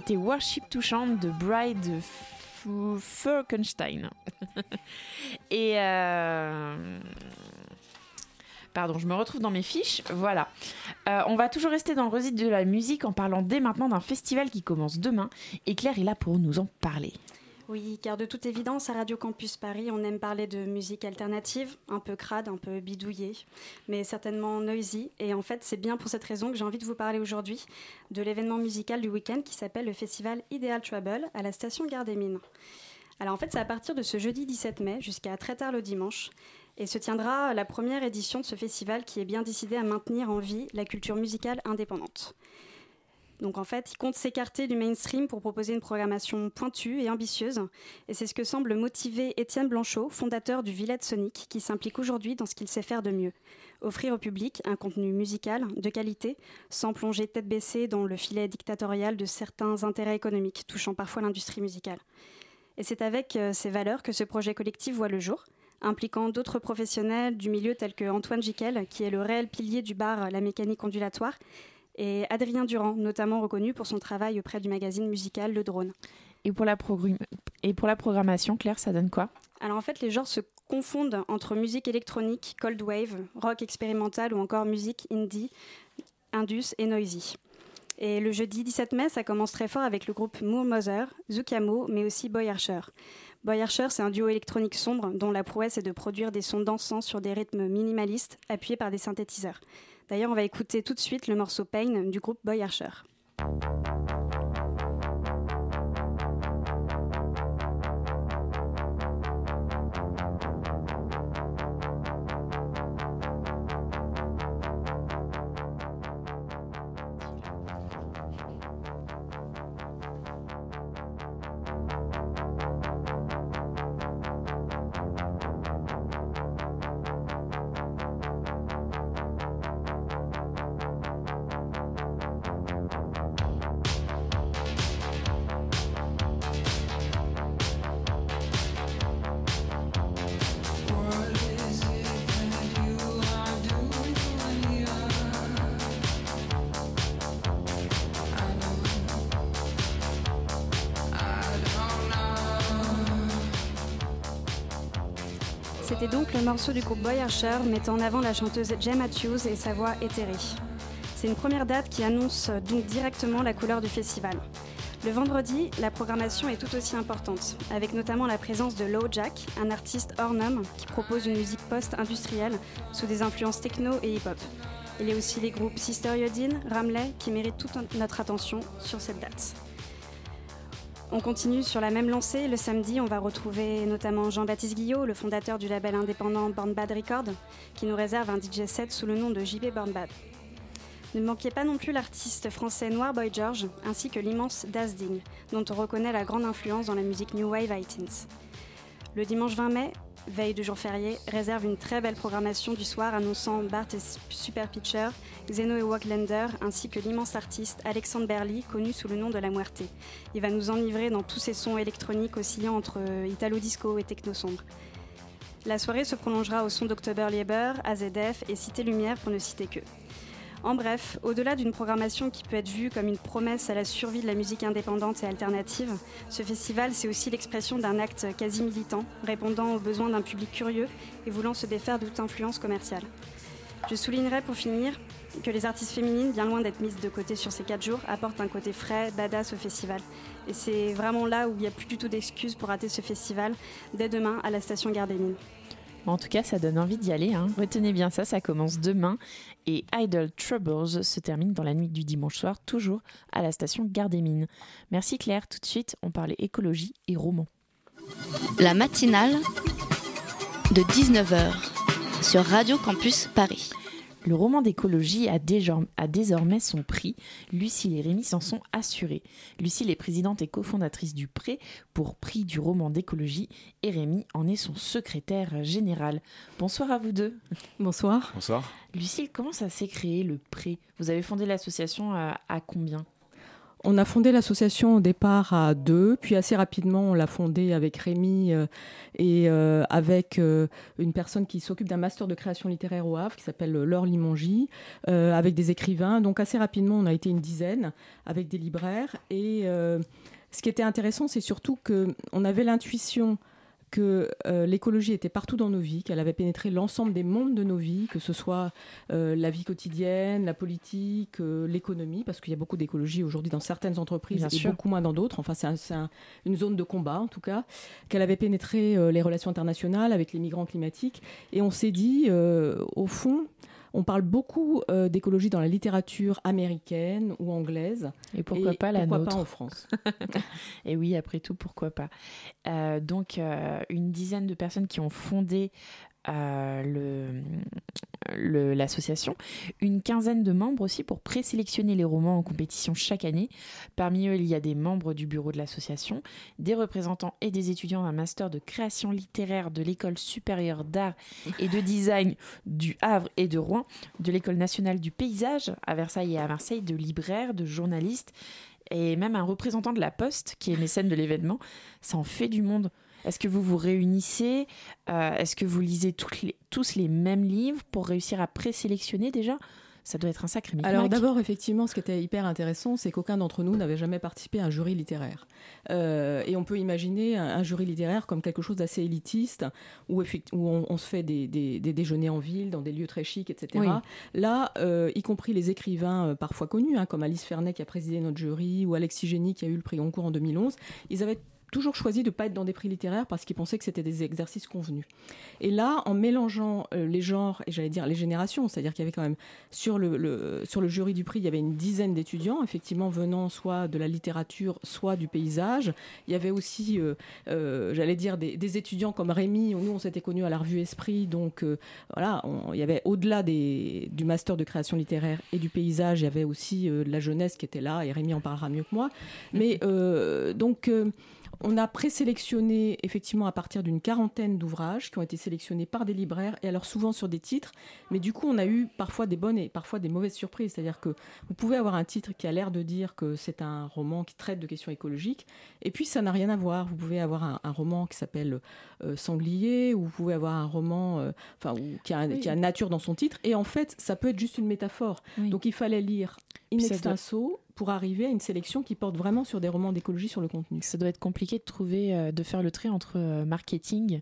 C'était Worship to Chant de Bride F- Frankenstein. Et euh, Pardon, je me retrouve dans mes fiches. Voilà. Euh, on va toujours rester dans le registre de la musique en parlant dès maintenant d'un festival qui commence demain. Et Claire est là pour nous en parler. Oui, car de toute évidence, à Radio Campus Paris, on aime parler de musique alternative, un peu crade, un peu bidouillée, mais certainement noisy. Et en fait, c'est bien pour cette raison que j'ai envie de vous parler aujourd'hui de l'événement musical du week-end qui s'appelle le festival Ideal Trouble à la station Gare des Mines. Alors en fait, c'est à partir de ce jeudi 17 mai jusqu'à très tard le dimanche. Et se tiendra la première édition de ce festival qui est bien décidé à maintenir en vie la culture musicale indépendante. Donc en fait, il compte s'écarter du mainstream pour proposer une programmation pointue et ambitieuse. Et c'est ce que semble motiver Étienne Blanchot, fondateur du Villette Sonic, qui s'implique aujourd'hui dans ce qu'il sait faire de mieux. Offrir au public un contenu musical de qualité, sans plonger tête baissée dans le filet dictatorial de certains intérêts économiques, touchant parfois l'industrie musicale. Et c'est avec euh, ces valeurs que ce projet collectif voit le jour, impliquant d'autres professionnels du milieu tels que Antoine Jiquel, qui est le réel pilier du bar La Mécanique Ondulatoire, et Adrien Durand, notamment reconnu pour son travail auprès du magazine musical Le Drone. Et pour la, progr- et pour la programmation, Claire, ça donne quoi? Alors en fait, les genres se confondent entre musique électronique, cold wave, rock expérimental ou encore musique indie, indus et noisy. Et le jeudi 17 mai, ça commence très fort avec le groupe Moore Mother, Zucamo, mais aussi Boy Archer. Boy Archer, c'est un duo électronique sombre dont la prouesse est de produire des sons dansants sur des rythmes minimalistes appuyés par des synthétiseurs. D'ailleurs, on va écouter tout de suite le morceau Pain du groupe Boy Archer. C'était donc le morceau du groupe Boy Archer mettant en avant la chanteuse Jay Matthews et sa voix éthérée. C'est une première date qui annonce donc directement la couleur du festival. Le vendredi, la programmation est tout aussi importante, avec notamment la présence de Low Jack, un artiste hors qui propose une musique post-industrielle sous des influences techno et hip-hop. Il y a aussi les groupes Sister Yodine, Ramley qui méritent toute notre attention sur cette date. On continue sur la même lancée. Le samedi, on va retrouver notamment Jean-Baptiste Guillot, le fondateur du label indépendant Born Bad Record, qui nous réserve un DJ set sous le nom de JB Born Bad. Ne manquez pas non plus l'artiste français Noir Boy George, ainsi que l'immense Daz Ding, dont on reconnaît la grande influence dans la musique New Wave iTunes. Le dimanche 20 mai, veille de jour férié, réserve une très belle programmation du soir annonçant Bart et Super Pitcher, Xeno et Walklander, ainsi que l'immense artiste Alexandre Berly, connu sous le nom de La Muerte. Il va nous enivrer dans tous ces sons électroniques oscillant entre Italo Disco et Techno Sombre. La soirée se prolongera au son d'October Lieber, AZF et Cité Lumière pour ne citer que. En bref, au-delà d'une programmation qui peut être vue comme une promesse à la survie de la musique indépendante et alternative, ce festival, c'est aussi l'expression d'un acte quasi militant, répondant aux besoins d'un public curieux et voulant se défaire toute influence commerciale. Je soulignerai pour finir que les artistes féminines, bien loin d'être mises de côté sur ces quatre jours, apportent un côté frais, badass au festival. Et c'est vraiment là où il n'y a plus du tout d'excuses pour rater ce festival, dès demain à la station Gare des Mines. En tout cas, ça donne envie d'y aller. hein. Retenez bien ça, ça commence demain. Et Idle Troubles se termine dans la nuit du dimanche soir, toujours à la station Gare des Mines. Merci Claire. Tout de suite, on parlait écologie et roman. La matinale de 19h sur Radio Campus Paris. Le roman d'écologie a, désormais son prix. Lucille et Rémi s'en sont assurés. Lucille est présidente et cofondatrice du Pré pour prix du roman d'écologie et Rémi en est son secrétaire général. Bonsoir à vous deux. Bonsoir. Bonsoir. Lucille, comment ça s'est créé le Pré? Vous avez fondé l'association à, à combien? On a fondé l'association au départ à deux, puis assez rapidement on l'a fondée avec Rémi euh, et euh, avec euh, une personne qui s'occupe d'un master de création littéraire au Havre qui s'appelle Laure Limongi, avec des écrivains. Donc assez rapidement on a été une dizaine avec des libraires. Et ce qui était intéressant c'est surtout qu'on avait l'intuition que euh, l'écologie était partout dans nos vies, qu'elle avait pénétré l'ensemble des mondes de nos vies, que ce soit euh, la vie quotidienne, la politique, euh, l'économie, parce qu'il y a beaucoup d'écologie aujourd'hui dans certaines entreprises Bien et sûr. beaucoup moins dans d'autres. Enfin, c'est un- c'est un- une zone de combat en tout cas, qu'elle avait pénétré les relations internationales avec les migrants climatiques. Et on s'est dit, au fond, on parle beaucoup euh, d'écologie dans la littérature américaine ou anglaise. Et pourquoi pas la pourquoi nôtre pas en France? Et oui, après tout, pourquoi pas? Euh, donc, euh, une dizaine de personnes qui ont fondé euh, l'association, une quinzaine de membres aussi pour présélectionner les romans en compétition chaque année. Parmi eux, il y a des membres du bureau de l'association, des représentants et des étudiants d'un master de création littéraire de l'école supérieure d'art et de design du Havre et de Rouen, de l'école nationale du paysage à Versailles et à Marseille, de libraires, de journalistes et même un représentant de la Poste qui est mécène de l'événement. Ça en fait du monde. Est-ce que vous vous réunissez Euh, Est-ce que vous lisez toutes les- tous les mêmes livres pour réussir à présélectionner déjà? Ça doit être un sacré micmac. Alors d'abord, effectivement, ce qui était hyper intéressant, c'est qu'aucun d'entre nous n'avait jamais participé à un jury littéraire. Euh, et on peut imaginer un, un jury littéraire comme quelque chose d'assez élitiste, où, on, on se fait des, des- des déjeuners en ville, dans des lieux très chics, etc. Oui. Là, euh, y compris les écrivains euh, parfois connus, hein, comme Alice Fernet qui a présidé notre jury, ou Alexis Génie qui a eu le prix Goncourt en 2011, ils avaient toujours choisi de ne pas être dans des prix littéraires parce qu'ils pensaient que c'était des exercices convenus. Et là, en mélangeant euh, les genres et j'allais dire les générations, c'est-à-dire qu'il y avait quand même sur le, sur le jury du prix, il y avait une dizaine d'étudiants, effectivement venant soit de la littérature, soit du paysage. Il y avait aussi, euh, euh, j'allais dire, des, étudiants comme Rémi. Nous, on s'était connus à la revue Esprit, donc voilà, il y avait au-delà du master de création littéraire et du paysage, il y avait aussi de la jeunesse qui était là, et Rémi en parlera mieux que moi. Mais donc. On a présélectionné effectivement à partir d'une quarantaine d'ouvrages qui ont été sélectionnés par des libraires et alors souvent sur des titres, mais du coup on a eu parfois des bonnes et parfois des mauvaises surprises. C'est-à-dire que vous pouvez avoir un titre qui a l'air de dire que c'est un roman qui traite de questions écologiques et puis ça n'a rien à voir. Vous pouvez avoir un, un roman qui s'appelle euh, Sanglier ou vous pouvez avoir un roman euh, enfin, qui, a, un- Oui. qui a nature dans son titre et en fait ça peut être juste une métaphore. Donc il fallait lire in extenso pour arriver à une sélection qui porte vraiment sur des romans d'écologie sur le contenu. Ça doit être compliqué de trouver, euh, de faire le trait entre euh, marketing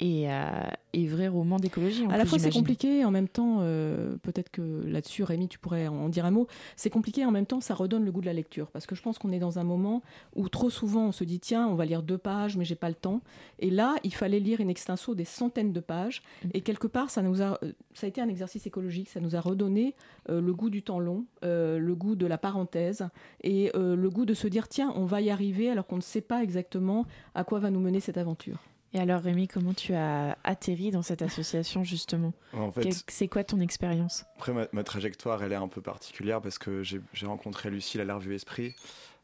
et, euh, et vrai roman d'écologie. À la plus, fois, c'est compliqué, en même temps, euh, peut-être que là-dessus, Rémi, tu pourrais en dire un mot. C'est compliqué, en même temps, ça redonne le goût de la lecture. Parce que je pense qu'on est dans un moment où trop souvent, on se dit tiens, on va lire deux pages, mais j'ai pas le temps. Et là, il fallait lire in extenso des centaines de pages. Et quelque part, ça, nous a, euh, ça a été un exercice écologique. Ça nous a redonné euh, le goût du temps long, le goût de la parenthèse, et le goût de se dire tiens, on va y arriver alors qu'on ne sait pas exactement à quoi va nous mener cette aventure. Et alors Rémi, comment tu as atterri dans cette association justement? En fait- C'est quoi ton expérience? Après, ma, ma trajectoire, elle est un peu particulière parce que j'ai rencontré Lucille à la revue Esprit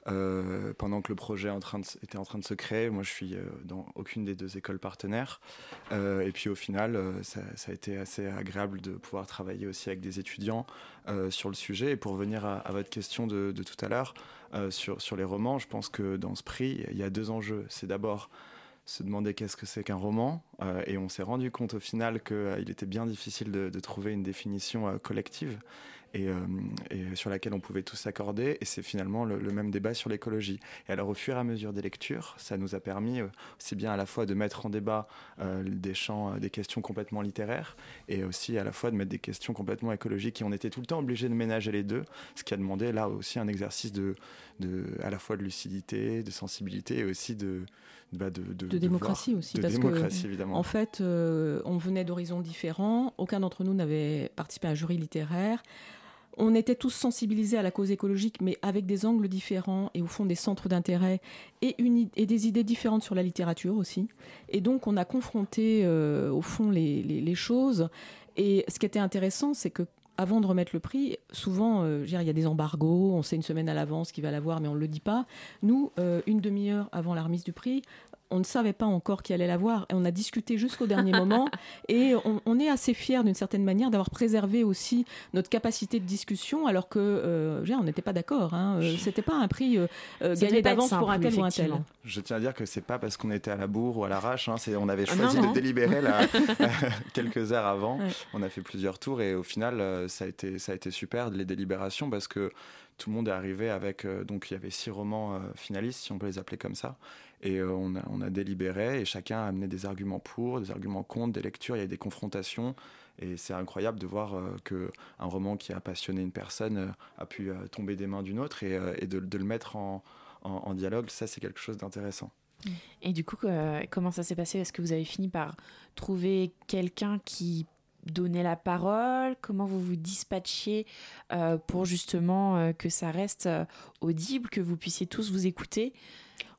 euh, pendant que le projet en train de s- était en train de se créer. Moi, je suis euh, dans aucune des deux écoles partenaires. Euh, et puis, au final, ça, ça a été assez agréable de pouvoir travailler aussi avec des étudiants euh, sur le sujet. Et pour venir à, à votre question de, de tout à l'heure sur, sur les romans, je pense que dans ce prix, il y a deux enjeux. C'est d'abord se demander qu'est-ce que c'est qu'un roman. euh, et on s'est rendu compte au final qu'il était bien difficile de, trouver une définition euh, collective et, euh, sur laquelle on pouvait tous s'accorder. Et c'est finalement le, même débat sur l'écologie. Et alors au fur et à mesure des lectures, ça nous a permis euh, aussi bien à la fois de mettre en débat euh, des champs, euh, des questions complètement littéraires, et aussi à la fois de mettre des questions complètement écologiques. Et on était tout le temps obligé de ménager les deux, ce qui a demandé là aussi un exercice de à la fois de lucidité, de sensibilité et aussi de bah, de, de, de de démocratie aussi. de parce démocratie que, évidemment. En fait, euh, on venait d'horizons différents. Aucun d'entre nous n'avait participé à un jury littéraire. On était tous sensibilisés à la cause écologique, mais avec des angles différents et au fond des centres d'intérêt et, une et des idées différentes sur la littérature aussi. Et donc, on a confronté euh, au fond les, les- les choses. Et ce qui était intéressant, c'est que avant de remettre le prix, souvent, euh, il y a des embargos, on sait une semaine à l'avance qui va l'avoir, mais on ne le dit pas. Nous, euh, une demi-heure avant la remise du prix, on ne savait pas encore qui allait l'avoir et on a discuté jusqu'au dernier moment et on, on est assez fiers d'une certaine manière d'avoir préservé aussi notre capacité de discussion alors que euh, je veux dire, on n'était pas d'accord. Hein. Euh, C'était pas un prix euh, euh, gagné d'avance pour un tel ou un tel. Je tiens à dire que c'est pas parce qu'on était à la bourre ou à l'arrache, hein, on avait Ah, choisi non, non. de délibérer là, quelques heures avant. Ouais. On a fait plusieurs tours et au final, ça a été, ça a été super les délibérations parce que tout le monde est arrivé avec. euh, donc il y avait six romans euh, finalistes, si on peut les appeler comme ça. Et euh, on, a, délibéré et chacun a amené des arguments pour, des arguments contre, des lectures, il y a eu des confrontations. Et c'est incroyable de voir euh, que un roman qui a passionné une personne euh, a pu euh, tomber des mains d'une autre et, de, le mettre en, dialogue. Ça, c'est quelque chose d'intéressant. Et du coup, comment ça s'est passé? Est-ce que vous avez fini par trouver quelqu'un qui donnait la parole? Comment vous vous dispatchiez pour justement que ça reste audible, que vous puissiez tous vous écouter?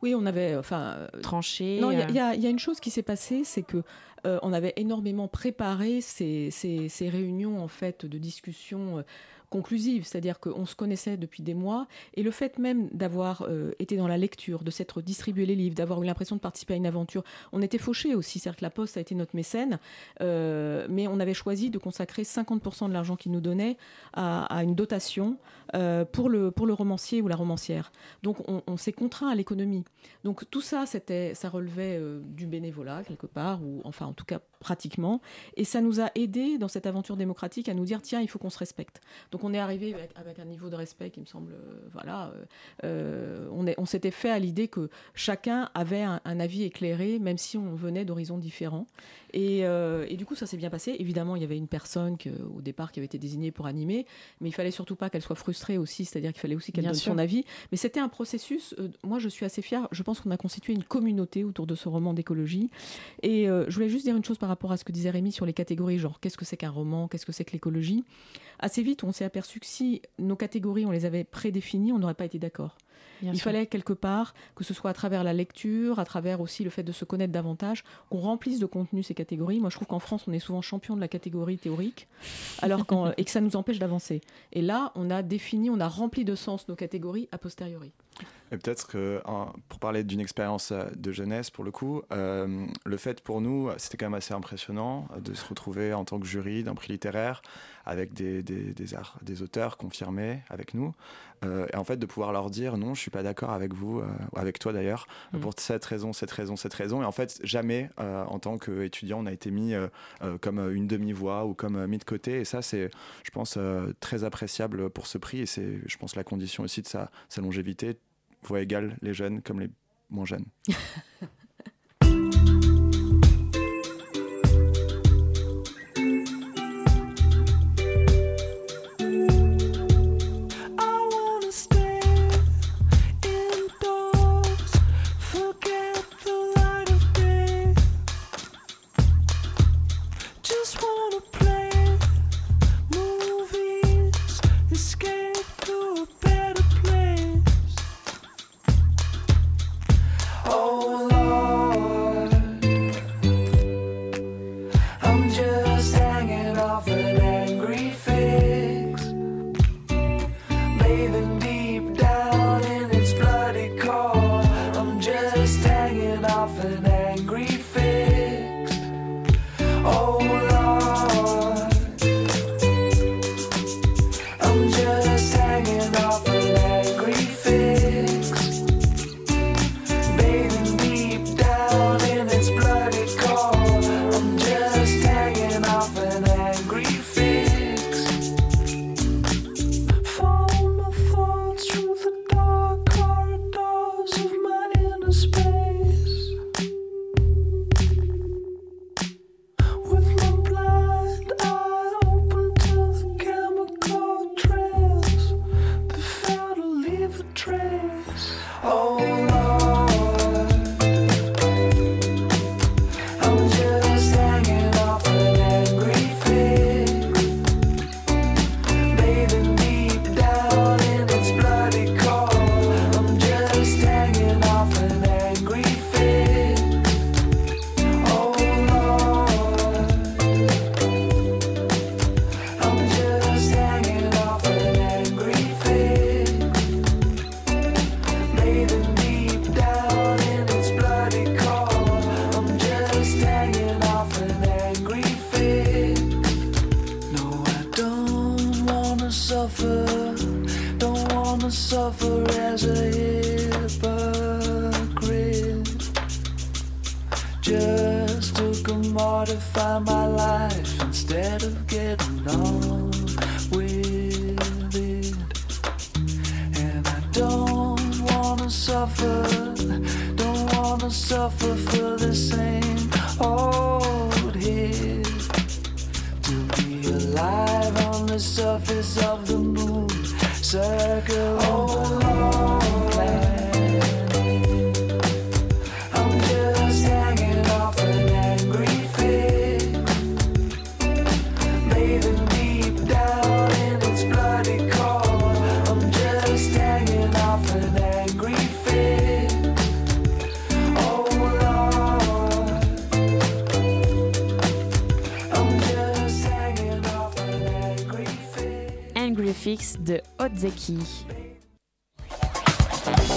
Oui, on avait enfin euh, tranché. Non, il y, a- euh, il y a- il y a une chose qui s'est passée, c'est que euh, on avait énormément préparé ces, ces- ces réunions en fait de discussion conclusives, c'est-à-dire qu'on se connaissait depuis des mois et le fait même d'avoir euh, été dans la lecture, de s'être distribué les livres, d'avoir eu l'impression de participer à une aventure, on était fauchés aussi, c'est-à-dire que la Poste a été notre mécène, euh, mais on avait choisi de consacrer 50% de l'argent qu'il nous donnait à, une dotation euh, pour, le, pour le romancier ou la romancière. Donc on, s'est contraint à l'économie. Donc tout ça, c'était, ça relevait du bénévolat quelque part, ou enfin en tout cas pratiquement, et ça nous a aidé dans cette aventure démocratique à nous dire tiens, il faut qu'on se respecte. On est arrivé avec, avec un niveau de respect qui me semble, euh, voilà, euh, euh, on, est- on s'était fait à l'idée que chacun avait un, un avis éclairé, même si on venait d'horizons différents. Et, et du coup, ça s'est bien passé. Évidemment, il y avait une personne que, au départ qui avait été désignée pour animer, mais il fallait surtout pas qu'elle soit frustrée aussi, c'est-à-dire qu'il fallait aussi qu'elle donne sûr. son avis. Mais c'était un processus. moi, je suis assez fière. Je pense qu'on a constitué une communauté autour de ce roman d'écologie. Et euh, je voulais juste dire une chose par rapport à ce que disait Rémi sur les catégories, genre qu'est-ce que c'est qu'un roman, qu'est-ce que c'est que l'écologie? Assez vite, on s'est aperçu que si nos catégories, on les avait prédéfinies, on n'aurait pas été d'accord. Bien Il sûr. fallait quelque part, que ce soit à travers la lecture, à travers aussi le fait de se connaître davantage, qu'on remplisse de contenu ces catégories. Moi, je trouve qu'en France, on est souvent champion de la catégorie théorique, alors et que ça nous empêche d'avancer. Et là, on a défini, on a rempli de sens nos catégories a posteriori. Et peut-être que, un- pour parler d'une expérience euh, de jeunesse, pour le coup, euh, le fait pour nous, c'était quand même assez impressionnant euh, de se retrouver en tant que jury d'un prix littéraire avec des, des, des, auteurs confirmés avec nous. Euh, et en fait, de pouvoir leur dire non, je suis pas d'accord avec vous, euh, avec toi d'ailleurs, Mm. pour cette raison, cette raison, cette raison. Et en fait, jamais, en tant qu'étudiant, on a été mis comme une demi-voix ou comme mis de côté. Et ça, c'est, je pense, très appréciable pour ce prix. Et c'est, je pense, la condition aussi de sa, sa longévité voix égale les jeunes comme les moins jeunes.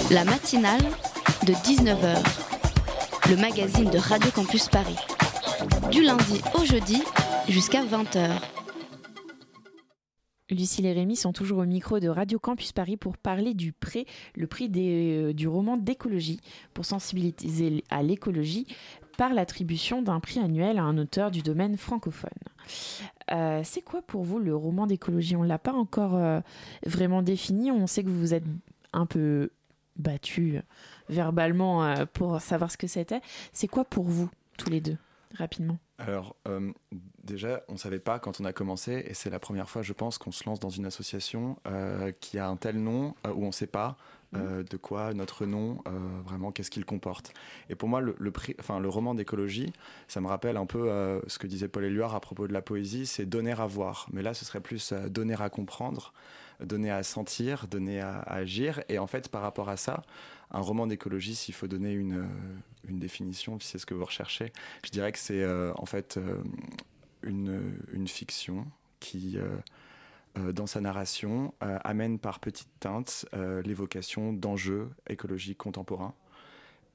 La matinale de 19h, le magazine de Radio Campus Paris. Du lundi au jeudi jusqu'à 20h. Lucille et Rémi sont toujours au micro de Radio Campus Paris pour parler du prix, le prix euh, du roman d'écologie, pour sensibiliser à l'écologie par l'attribution d'un prix annuel à un auteur du domaine francophone. Euh, c'est quoi pour vous le roman d'écologie? On ne l'a pas encore euh, vraiment défini. On sait que vous vous êtes un peu battu euh, verbalement pour savoir ce que c'était. C'est quoi pour vous, tous les deux, rapidement? Alors, euh, déjà, on ne savait pas quand on a commencé, et c'est la première fois, je pense, qu'on se lance dans une association euh, qui a un tel nom euh, où on ne sait pas euh, de quoi notre nom, vraiment, qu'est-ce qu'il comporte. Et pour moi, le, le, prix- enfin, le roman d'écologie, ça me rappelle un peu ce que disait Paul Éluard à propos de la poésie, c'est donner à voir. Mais là, ce serait plus donner à comprendre, donner à sentir, donner à, agir. Et en fait, par rapport à ça, un roman d'écologie, s'il faut donner une, euh, une définition, si c'est ce que vous recherchez, je dirais que c'est euh, en fait euh, une, fiction qui, dans sa narration, amène par petites teintes l'évocation d'enjeux écologiques contemporains.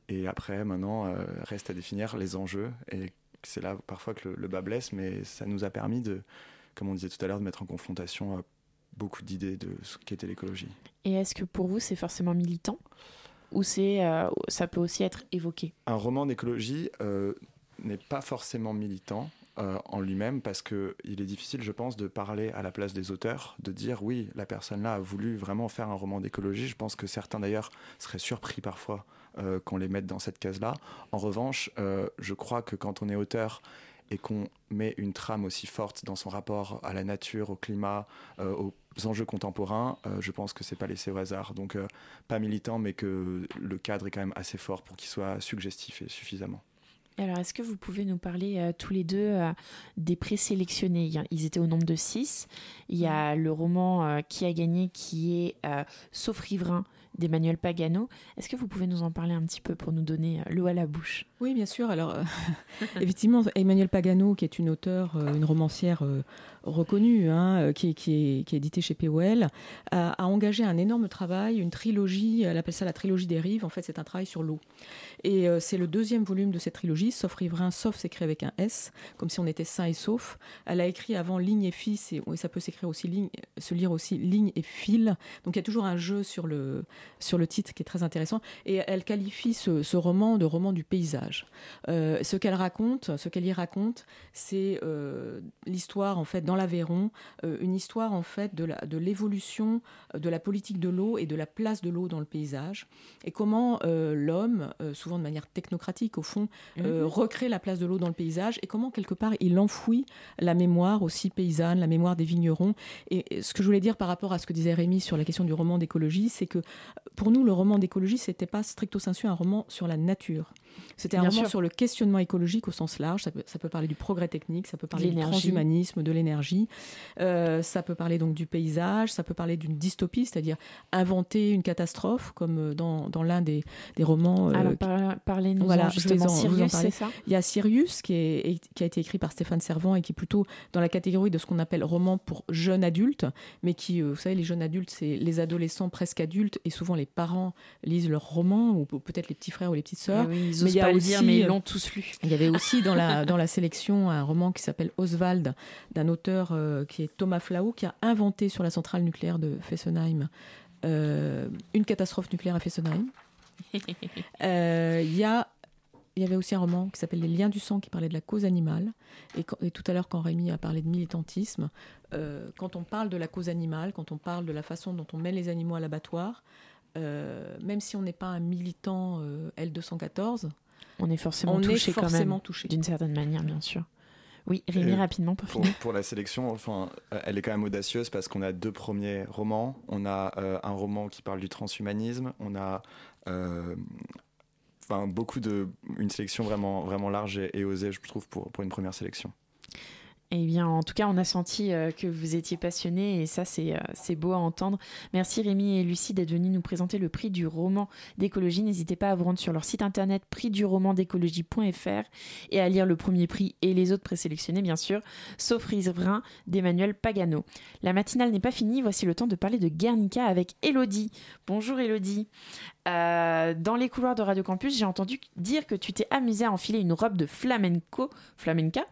Et après, maintenant, reste à définir les enjeux. Et c'est là parfois que le, le bas blesse, mais ça nous a permis de, comme on disait tout à l'heure, de mettre en confrontation beaucoup d'idées de ce qu'était l'écologie. Et est-ce que pour vous c'est forcément militant ou c'est euh, ça peut aussi être évoqué? Un roman d'écologie euh, n'est pas forcément militant euh, en lui-même parce que il est difficile, je pense, de parler à la place des auteurs, de dire oui, la personne là a voulu vraiment faire un roman d'écologie. Je pense que certains d'ailleurs seraient surpris parfois euh, qu'on les mette dans cette case-là. En revanche, euh, je crois que quand on est auteur et qu'on met une trame aussi forte dans son rapport à la nature, au climat, aux enjeux contemporains, euh, je pense que c'est pas laissé au hasard. Donc euh, pas militant, mais que le cadre est quand même assez fort pour qu'il soit suggestif et suffisamment. Alors, est-ce que vous pouvez nous parler euh, tous les deux euh, des présélectionnés? Ils étaient au nombre de six. Il y a le roman euh, qui a gagné, qui est euh, Sauf riverain d'Emmanuel Pagano. Est-ce que vous pouvez nous en parler un petit peu pour nous donner euh, l'eau à la bouche? Oui, bien sûr. Alors, euh, effectivement, Emmanuel Pagano, qui est une auteure, euh, une romancière reconnue, hein, qui, est, qui, est, qui est éditée chez POL, a, a engagé un énorme travail, une trilogie, elle appelle ça la trilogie des rives. En fait, c'est un travail sur l'eau. Et c'est le deuxième volume de cette trilogie, Sauf riverain, sauf s'écrit avec un S, comme si on était sain et sauf. Elle a écrit avant Ligne et Fils, et, et ça peut s'écrire aussi ligne, se lire aussi Ligne et Fil. Donc il y a toujours un jeu sur le, sur le titre qui est très intéressant. Et elle qualifie ce, ce roman de roman du paysage. Euh, ce qu'elle raconte, ce qu'elle y raconte, c'est euh, l'histoire en fait dans l'Aveyron, euh, une histoire en fait de la- de l'évolution euh, de la politique de l'eau et de la place de l'eau dans le paysage, et comment l'homme, souvent de manière technocratique au fond, Mhm. recrée la place de l'eau dans le paysage, et comment quelque part il enfouit la mémoire aussi paysanne, la mémoire des vignerons. Et et ce que je voulais dire par rapport à ce que disait Rémi sur la question du roman d'écologie, c'est que pour nous, le roman d'écologie, c'était pas stricto sensu un roman sur la nature. C'était un Bien roman sûr. sur le questionnement écologique au sens large. Ça peut, ça peut parler du progrès technique, ça peut parler du transhumanisme, de l'énergie. Euh, ça peut parler donc du paysage, ça peut parler d'une dystopie, c'est-à-dire inventer une catastrophe, comme euh, dans, dans l'un des, des romans. euh, Alors, par- parlez-nous voilà, justement. en- Sirius, parler. c'est ça? Il y a Sirius qui, est, qui a été écrit par Stéphane Servant et qui est plutôt dans la catégorie de ce qu'on appelle roman pour jeunes adultes, mais qui, euh, vous savez, les jeunes adultes, c'est les adolescents presque adultes et souvent les parents lisent leurs romans ou ou peut-être les petits frères ou les petites sœurs. Ah oui, ils Mais il y a pas le aussi, dire, mais ils l'ont tous lu. Il y avait aussi dans la, dans la sélection un roman qui s'appelle Oswald, d'un auteur euh, qui est Thomas Flau, qui a inventé sur la centrale nucléaire de Fessenheim euh, une catastrophe nucléaire à Fessenheim. Euh, Il y a il y avait aussi un roman qui s'appelle Les liens du sang qui parlait de la cause animale. Et, quand- et tout à l'heure, quand Rémi a parlé de militantisme, euh, quand on parle de la cause animale, quand on parle de la façon dont on met les animaux à l'abattoir, même si on n'est pas un militant euh, L214, On est forcément on touché est quand même, forcément touché. d'une certaine manière, bien sûr. Oui, Rémi, Et rapidement pour pour, finir. pour la sélection, enfin, euh, elle est quand même audacieuse parce qu'on a deux premiers romans. On a euh, un roman qui parle du transhumanisme. On a euh, enfin, beaucoup de. Une sélection vraiment, vraiment large et, et osée, je trouve, pour, pour une première sélection. Eh bien, en tout cas, on a senti euh, que vous étiez passionnés et ça, c'est euh, c'est beau à entendre. Merci Rémi et Lucie d'être venus nous présenter le prix du roman d'écologie. N'hésitez pas à vous rendre sur leur site internet prixduromandécologie.fr et à lire le premier prix et les autres présélectionnés, bien sûr, sauf Riverain d'Emmanuel Pagano. La matinale n'est pas finie, voici le temps de parler de Guernica avec Elodie. Bonjour Elodie. Euh, dans les couloirs de Radio Campus, j'ai entendu dire que tu t'es amusé à enfiler une robe de flamenco, flamenca,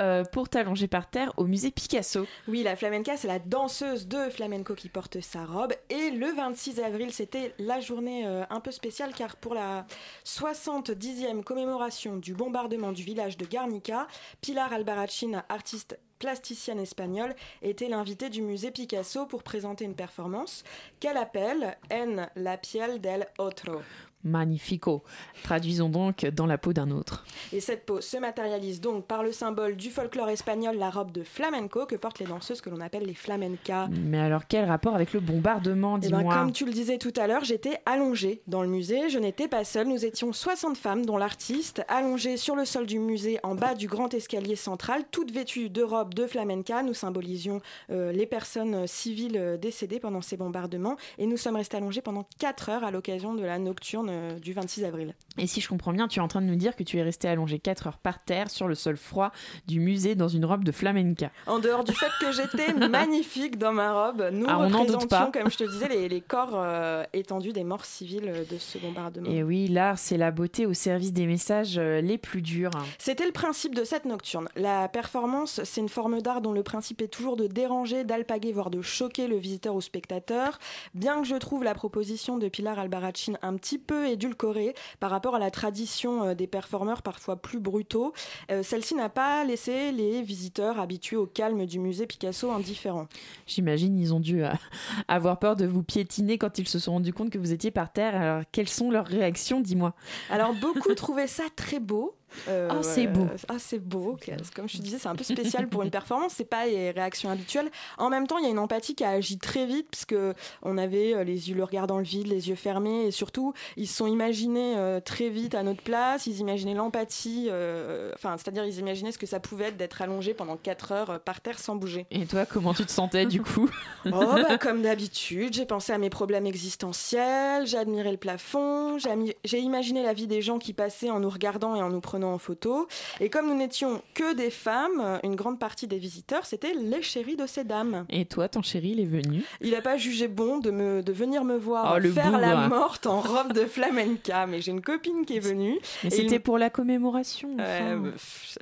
euh, pour t'allonger par terre au musée Picasso. Oui, la flamenca, c'est la danseuse de flamenco qui porte sa robe. Et le 26 avril, c'était la journée euh, un peu spéciale car pour la 70e commémoration du bombardement du village de Guernica, Pilar Albarracin, artiste plasticienne espagnole, était l'invitée du musée Picasso pour présenter une performance qu'elle appelle En la piel del otro. Magnifico. Traduisons donc dans la peau d'un autre. Et cette peau se matérialise donc par le symbole du folklore espagnol, la robe de flamenco que portent les danseuses que l'on appelle les flamencas. Mais alors, quel rapport avec le bombardement, Eh ben, dis-moi comme tu le disais tout à l'heure, j'étais allongée dans le musée. Je n'étais pas seule. Nous étions 60 femmes, dont l'artiste, allongée sur le sol du musée, en bas du grand escalier central, toutes vêtues de robes de flamenca. Nous symbolisions euh, les personnes euh, civiles euh, décédées pendant ces bombardements. Et nous sommes restés allongés pendant 4 heures à l'occasion de la nocturne euh, du 26 avril. Et si je comprends bien, tu es en train de nous dire que tu es resté allongé 4 heures par terre sur le sol froid du musée dans une robe de flamenca. En dehors du fait que j'étais magnifique dans ma robe, nous Ah, représentions, comme je te disais, les, les corps euh, étendus des morts civiles euh, de ce bombardement. Et oui, l'art, c'est la beauté au service des messages euh, les plus durs. C'était le principe de cette nocturne. La performance, c'est une forme d'art dont le principe est toujours de déranger, d'alpaguer, voire de choquer le visiteur ou spectateur. Bien que je trouve la proposition de Pilar Albarracin un petit peu édulcorée par rapport à la tradition euh, des performeurs parfois plus brutaux, euh, celle-ci n'a pas laissé les visiteurs habitués au calme du musée Picasso indifférents. J'imagine ils ont dû euh, avoir peur de vous piétiner quand ils se sont rendus compte que vous étiez par terre. Alors, quelles sont leurs réactions, dis-moi Alors beaucoup trouvaient ça très beau. Euh, Ah, c'est beau. Ah, c'est beau. Comme je te disais, c'est un peu spécial pour une performance. C'est pas les réactions habituelles. En même temps, il y a une empathie qui a agi très vite puisque on avait euh, les yeux, le regard dans le vide, les yeux fermés et surtout, ils se sont imaginés euh, très vite à notre place. Ils imaginaient l'empathie. euh, Enfin, c'est-à-dire, ils imaginaient ce que ça pouvait être d'être allongé pendant 4 heures euh, par terre sans bouger. Et toi, comment tu te sentais du coup? Oh, bah, comme d'habitude, j'ai pensé à mes problèmes existentiels, j'ai admiré le plafond, j'ai imaginé la vie des gens qui passaient en nous regardant et en nous prenant en photo. Et comme nous n'étions que des femmes, une grande partie des visiteurs, c'était les chéris de ces dames. Et toi, ton chéri, il est venu Il n'a pas jugé bon de, me, de venir me voir Oh, le faire la morte en robe de flamenca. Mais j'ai une copine qui est venue. Mais et il- c'était pour la commémoration. Enfin. bah, pff,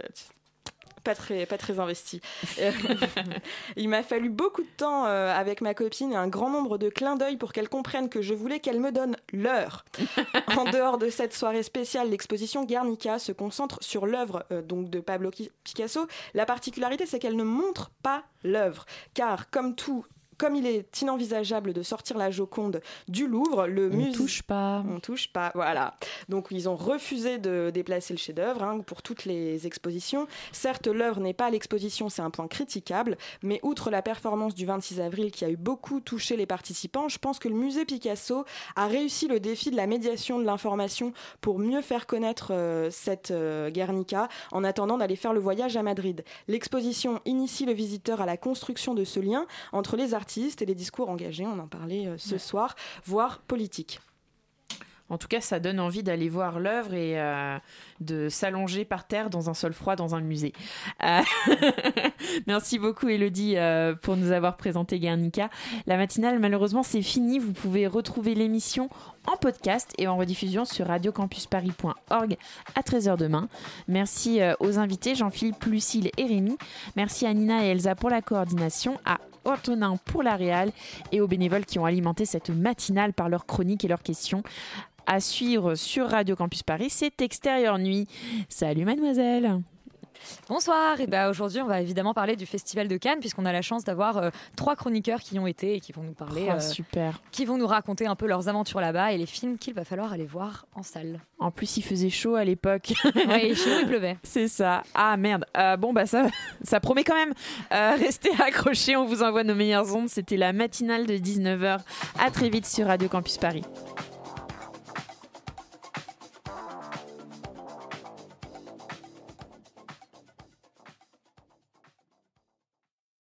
pas très, pas très investi. Euh, Il m'a fallu beaucoup de temps euh, avec ma copine et un grand nombre de clins d'œil pour qu'elle comprenne que je voulais qu'elle me donne l'heure. en dehors de cette soirée spéciale, l'exposition Guernica se concentre sur l'œuvre euh, donc de Pablo Picasso. La particularité, c'est qu'elle ne montre pas l'œuvre, car comme tout. Comme il est inenvisageable de sortir la Joconde du Louvre, le On musée. touche pas. On touche pas, voilà. Donc ils ont refusé de déplacer le chef-d'œuvre hein, pour toutes les expositions. Certes, l'œuvre n'est pas à l'exposition, c'est un point critiquable, mais outre la performance du 26 avril qui a eu beaucoup touché les participants, je pense que le musée Picasso a réussi le défi de la médiation de l'information pour mieux faire connaître euh, cette euh, Guernica en attendant d'aller faire le voyage à Madrid. L'exposition initie le visiteur à la construction de ce lien entre les artistes et les discours engagés, on en parlait euh, ce soir, voire politiques. En tout cas, ça donne envie d'aller voir l'œuvre et euh, de s'allonger par terre dans un sol froid dans un musée. Euh, Merci beaucoup, Elodie, euh, pour nous avoir présenté Guernica. La matinale, malheureusement, c'est fini. Vous pouvez retrouver l'émission en podcast et en rediffusion sur radiocampusparis.org à 13h demain. Merci aux invités Jean-Philippe, Lucille et Rémi. Merci à Nina et Elsa pour la coordination, à Antonin pour la réal et aux bénévoles qui ont alimenté cette matinale par leurs chroniques et leurs questions. à suivre sur Radio Campus Paris, c'est Extérieur Nuit. Salut mademoiselle. Bonsoir, et ben aujourd'hui on va évidemment parler du Festival de Cannes puisqu'on a la chance d'avoir euh, trois chroniqueurs qui y ont été et qui vont nous parler, Oh, euh, super. qui vont nous raconter un peu leurs aventures là-bas et les films qu'il va falloir aller voir en salle. En plus, il faisait chaud à l'époque. Chez nous, il pleuvait. C'est ça. Ah merde. Euh, bon bah ça, ça promet quand même. Restez accrochés, on vous envoie nos meilleures ondes. C'était la matinale de 19h. À très vite sur Radio Campus Paris.